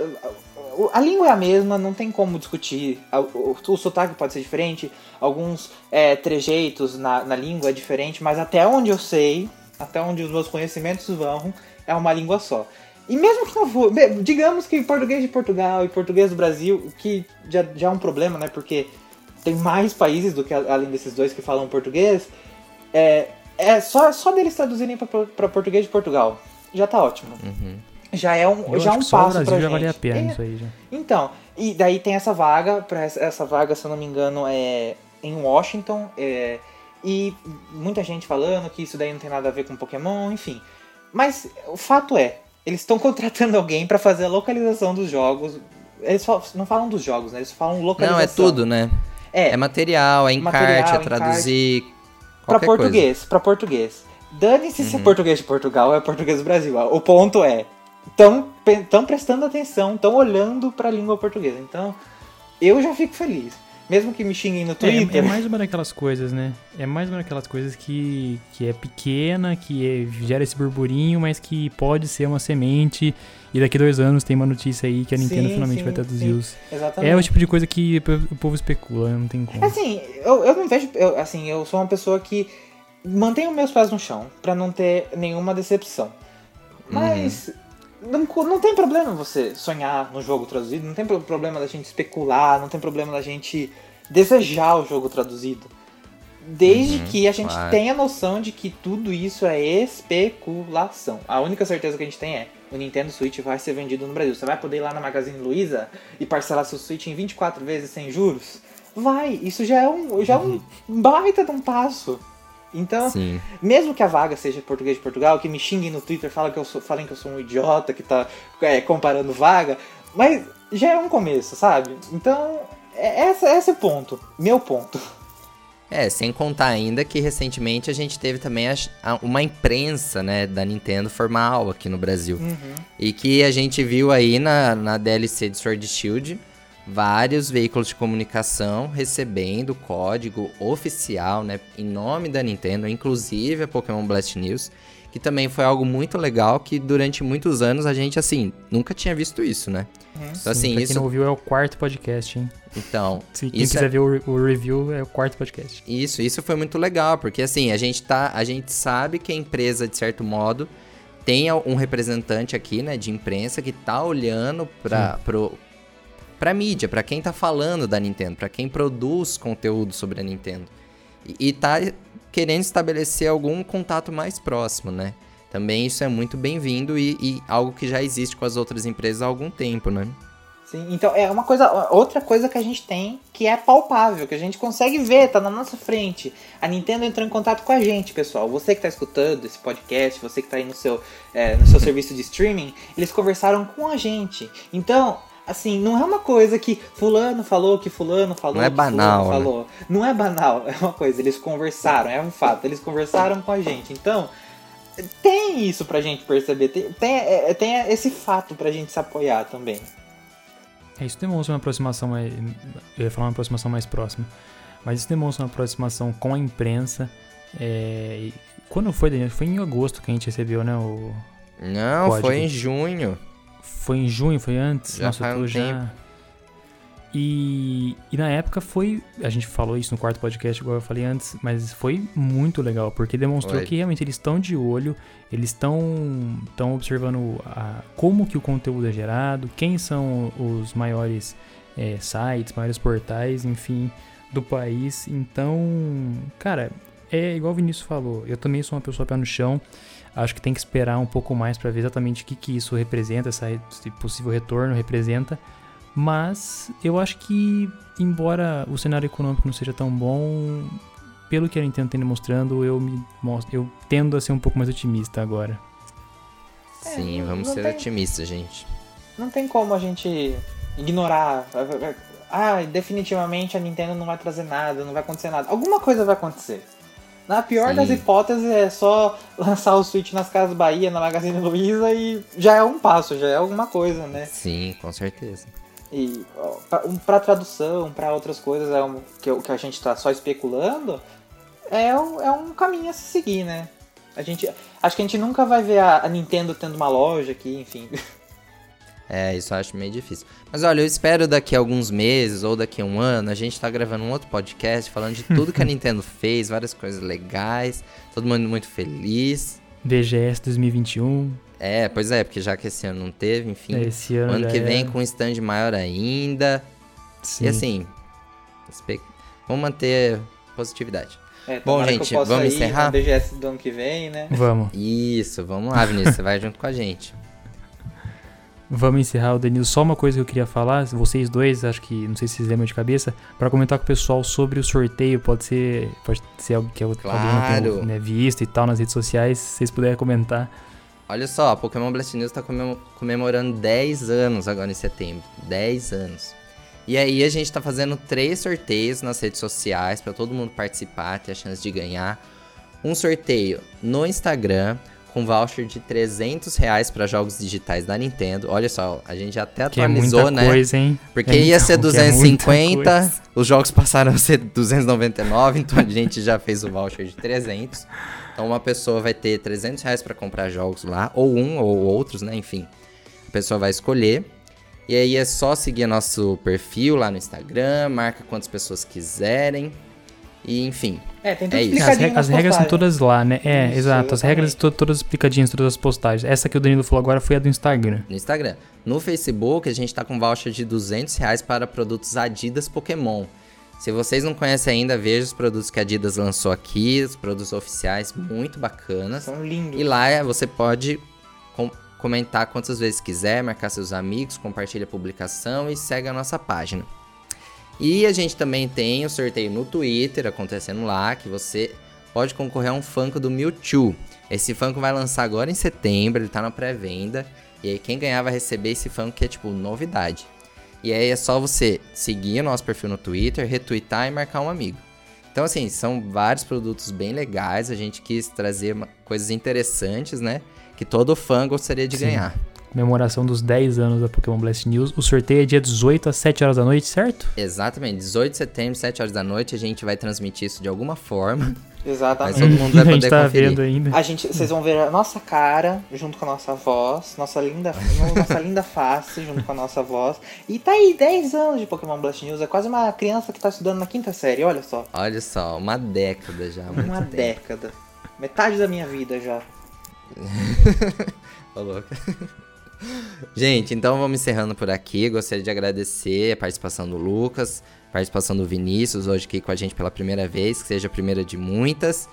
A língua é a mesma, não tem como discutir. O, o, o sotaque pode ser diferente, alguns é, trejeitos na, na língua é diferente, mas até onde eu sei, até onde os meus conhecimentos vão, é uma língua só. E mesmo que não for, digamos que português de Portugal e português do Brasil, que já, já é um problema, né? Porque tem mais países do que além desses dois que falam português. É, é só, só deles traduzirem para português de Portugal. Já tá ótimo. Uhum. Já é um, Eu já é acho um que só o passo Brasil pra já gente. valia a pena É, isso aí já. então, e daí tem essa vaga, para essa vaga, se eu não me engano, é em Washington, é, e muita gente falando que isso daí não tem nada a ver com Pokémon, enfim. Mas o fato é, eles estão contratando alguém para fazer a localização dos jogos. Eles só- não falam dos jogos, né? Eles falam localização. Não, é tudo, né? É, É material, é encarte, Material, é traduzir. Pra coisa. português, pra português. Dane-se se é Uhum. português de Portugal ou é português do Brasil. O ponto é, estão prestando atenção, estão olhando pra língua portuguesa. Então, eu já fico feliz. Mesmo que me xinguem no É, Twitter. é mais uma daquelas coisas, né? É mais uma daquelas coisas que, que é pequena, que é- gera esse burburinho, mas que pode ser uma semente. E daqui dois anos tem uma notícia aí que a Nintendo Sim, finalmente sim, vai traduzir os. Exatamente. É o tipo de coisa que o povo especula, não tem como. Assim, eu, eu não vejo. eu- assim, eu sou uma pessoa que mantenho meus pés no chão pra não ter nenhuma decepção. Mas não, co- não tem problema você sonhar no jogo traduzido, não tem pro- problema da gente especular, não tem problema da gente desejar o jogo traduzido. Desde Uhum, que a gente claro. tenha noção de que tudo isso é especulação. A única certeza que a gente tem é o Nintendo Switch vai ser vendido no Brasil. Você vai poder ir lá na Magazine Luiza e parcelar seu Switch em 24 vezes sem juros? Vai, isso já é um, já é um baita de um passo. Então, Sim. mesmo que a vaga seja português de Portugal, que me xinguem no Twitter, falem que eu sou, falem que eu sou um idiota que tá é, comparando vaga, mas já é um começo, sabe? Então, é, essa, esse é o ponto, meu ponto. É, sem contar ainda que recentemente a gente teve também as- a- uma imprensa, né, da Nintendo formal aqui no Brasil. E que a gente viu aí na, na DLC de Sword Shield vários veículos de comunicação recebendo código oficial, né, em nome da Nintendo, inclusive a Pokémon Blast News, que também foi algo muito legal que durante muitos anos a gente assim nunca tinha visto isso, né? Então Sim, assim, pra isso quem não ouviu, é o quarto podcast, hein? então, Se quem Isso quiser é- ver o, o review, é o quarto podcast. Isso, isso foi muito legal, porque assim, a gente tá, a gente sabe que a empresa de certo modo tem um representante aqui, né, de imprensa que tá olhando para pro pra mídia, para quem tá falando da Nintendo, para quem produz conteúdo sobre a Nintendo. E, e tá querendo estabelecer algum contato mais próximo, né? Também isso é muito bem-vindo e, e algo que já existe com as outras empresas há algum tempo, né? Sim, então é uma coisa, outra coisa que a gente tem que é palpável, que a gente consegue ver, tá na nossa frente. A Nintendo entrou em contato com a gente, pessoal. Você que tá escutando esse podcast, você que tá aí no seu, é, no seu serviço de streaming, eles conversaram com a gente. Então, assim, não é uma coisa que fulano falou, que fulano falou, não é banal, né? falou. Não é banal, é uma coisa, eles conversaram, é um fato, eles conversaram com a gente. Então, tem isso pra gente perceber, tem, tem, é, tem esse fato pra gente se apoiar também. É, isso demonstra uma aproximação mais. Eu ia falar uma aproximação mais próxima. Mas isso demonstra uma aproximação com a imprensa. É, quando foi, Daniel? Foi em agosto que a gente recebeu, né? O Não, código. foi em junho. Foi em junho, foi antes? Já Nossa, faz um já... tempo. E, e na época foi. A gente falou isso no quarto podcast, igual eu falei antes, mas foi muito legal, porque demonstrou que realmente eles estão de olho, eles estão estão observando a, como que o conteúdo é gerado, quem são os maiores é, sites, maiores portais, enfim, do país. Então, cara, é igual o Vinícius falou, eu também sou uma pessoa pé no chão. Acho que tem que esperar um pouco mais para ver exatamente o que, que isso representa, esse possível retorno representa. Mas eu acho que, embora o cenário econômico não seja tão bom, pelo que a Nintendo tem demonstrando, eu me mostro, eu tendo a ser um pouco mais otimista agora. Sim, é, vamos ser tem, otimistas, gente. Não tem como a gente ignorar. Ah, definitivamente a Nintendo não vai trazer nada, não vai acontecer nada. Alguma coisa vai acontecer. Na pior Sim. das hipóteses, é só lançar o Switch nas Casas Bahia, na Magazine Luiza e já é um passo, já é alguma coisa, né? Sim, com certeza. E para tradução, para outras coisas é um, que, que a gente está só especulando, é um, é um caminho a se seguir, né? A gente, acho que a gente nunca vai ver a, a Nintendo tendo uma loja aqui, enfim. É, isso eu acho meio difícil. Mas olha, eu espero daqui a alguns meses ou daqui a um ano a gente tá gravando um outro podcast falando de tudo que a Nintendo fez, várias coisas legais, todo mundo muito feliz. VGS 2021. É, pois é, porque já que esse ano não teve, enfim. É, esse ano. Ano que vem é. com um stand maior ainda. Sim. E assim, vamos manter positividade. É, Bom, gente, vamos encerrar? BGS do ano que vem, né? Vamos. Isso, vamos lá, Vinícius, você vai junto com a gente. Vamos encerrar o Danilo. Só uma coisa que eu queria falar, vocês dois, acho que não sei se vocês lembram de cabeça, para comentar com o pessoal sobre o sorteio. Pode ser, pode ser algo que claro. alguém não tenha né, visto e tal nas redes sociais. Se vocês puderem comentar. Olha só, a Pokémon Blast News está comemorando 10 anos agora em setembro. 10 anos. E aí a gente está fazendo três sorteios nas redes sociais para todo mundo participar, ter a chance de ganhar. Um sorteio no Instagram com voucher de 300 reais para jogos digitais da Nintendo. Olha só, a gente até atualizou, é né? Coisa, hein? Porque é ia ser 250, é os jogos passaram a ser 299, então a gente já fez o voucher de 300. Então uma pessoa vai ter 300 reais para comprar jogos lá, ou um ou outros, né? Enfim, a pessoa vai escolher. E aí é só seguir nosso perfil lá no Instagram, marca quantas pessoas quiserem. E enfim. É, tem tudo é explicadinho As, as regras são todas lá, né? É, isso, exato. As regras estão todas explicadinhas, todas as postagens. Essa que o Danilo falou agora foi a do Instagram. No Instagram. No Facebook, a gente tá com voucher de 200 reais para produtos Adidas Pokémon. Se vocês não conhecem ainda, veja os produtos que a Adidas lançou aqui, os produtos oficiais, muito bacanas. São lindos. E lá você pode com comentar quantas vezes quiser, marcar seus amigos, compartilha a publicação e segue a nossa página. E a gente também tem o sorteio no Twitter acontecendo lá, que você pode concorrer a um Funko do Mewtwo. Esse Funko vai lançar agora em setembro, ele tá na pré-venda. E aí quem ganhar vai receber esse Funko que é tipo novidade. E aí é só você seguir o nosso perfil no Twitter, retweetar e marcar um amigo. Então, assim, são vários produtos bem legais. A gente quis trazer coisas interessantes, né? Que todo fã gostaria de Sim. ganhar comemoração dos 10 anos da Pokémon Blast News. O sorteio é dia 18 às 7 horas da noite, certo? Exatamente, 18 de setembro, 7 horas da noite, a gente vai transmitir isso de alguma forma. Exatamente. Mas todo mundo vai poder a gente tá conferir. Vendo ainda. A gente, vocês vão ver a nossa cara junto com a nossa voz, nossa linda, nossa linda face junto com a nossa voz. E tá aí 10 anos de Pokémon Blast News, é quase uma criança que tá estudando na quinta série, olha só. Olha só, uma década já, Uma tempo. década. Metade da minha vida já. Ô, louco. Gente, então vamos encerrando por aqui. Gostaria de agradecer a participação do Lucas, participação do Vinícius hoje aqui com a gente pela primeira vez, que seja a primeira de muitas.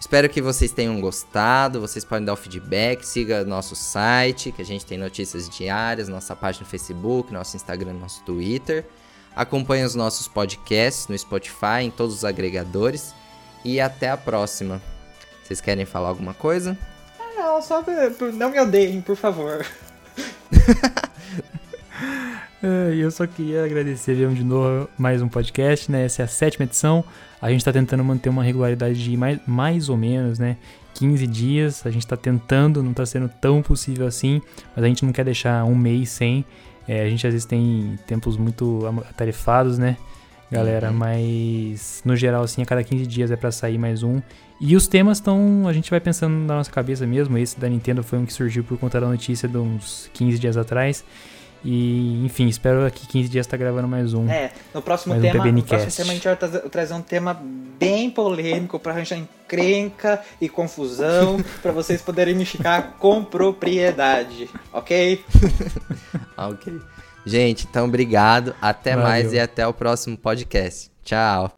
Espero que vocês tenham gostado. Vocês podem dar o feedback, siga nosso site, que a gente tem notícias diárias, nossa página no Facebook, nosso Instagram, nosso Twitter. Acompanhe os nossos podcasts no Spotify, em todos os agregadores. E até a próxima. Vocês querem falar alguma coisa? Não, só não me odeiem, por favor. É, eu só queria agradecer mesmo de novo mais um podcast, né? Essa é a sétima edição. A gente tá tentando manter uma regularidade de mais, mais ou menos, né? 15 dias. A gente tá tentando, não tá sendo tão possível assim, mas a gente não quer deixar um mês sem. É, a gente às vezes tem tempos muito atarefados, né? Galera, uhum. mas no geral, assim, a cada 15 dias é para sair mais um. E os temas estão. A gente vai pensando na nossa cabeça mesmo. Esse da Nintendo foi um que surgiu por conta da notícia de uns 15 dias atrás. E, enfim, espero que 15 dias tá gravando mais um. É, no próximo, tema, um no próximo tema a gente vai trazer, trazer um tema bem polêmico pra arranjar encrenca e confusão para vocês poderem me ficar com propriedade, ok? ok. Gente, então obrigado, até Valeu. mais e até o próximo podcast. Tchau.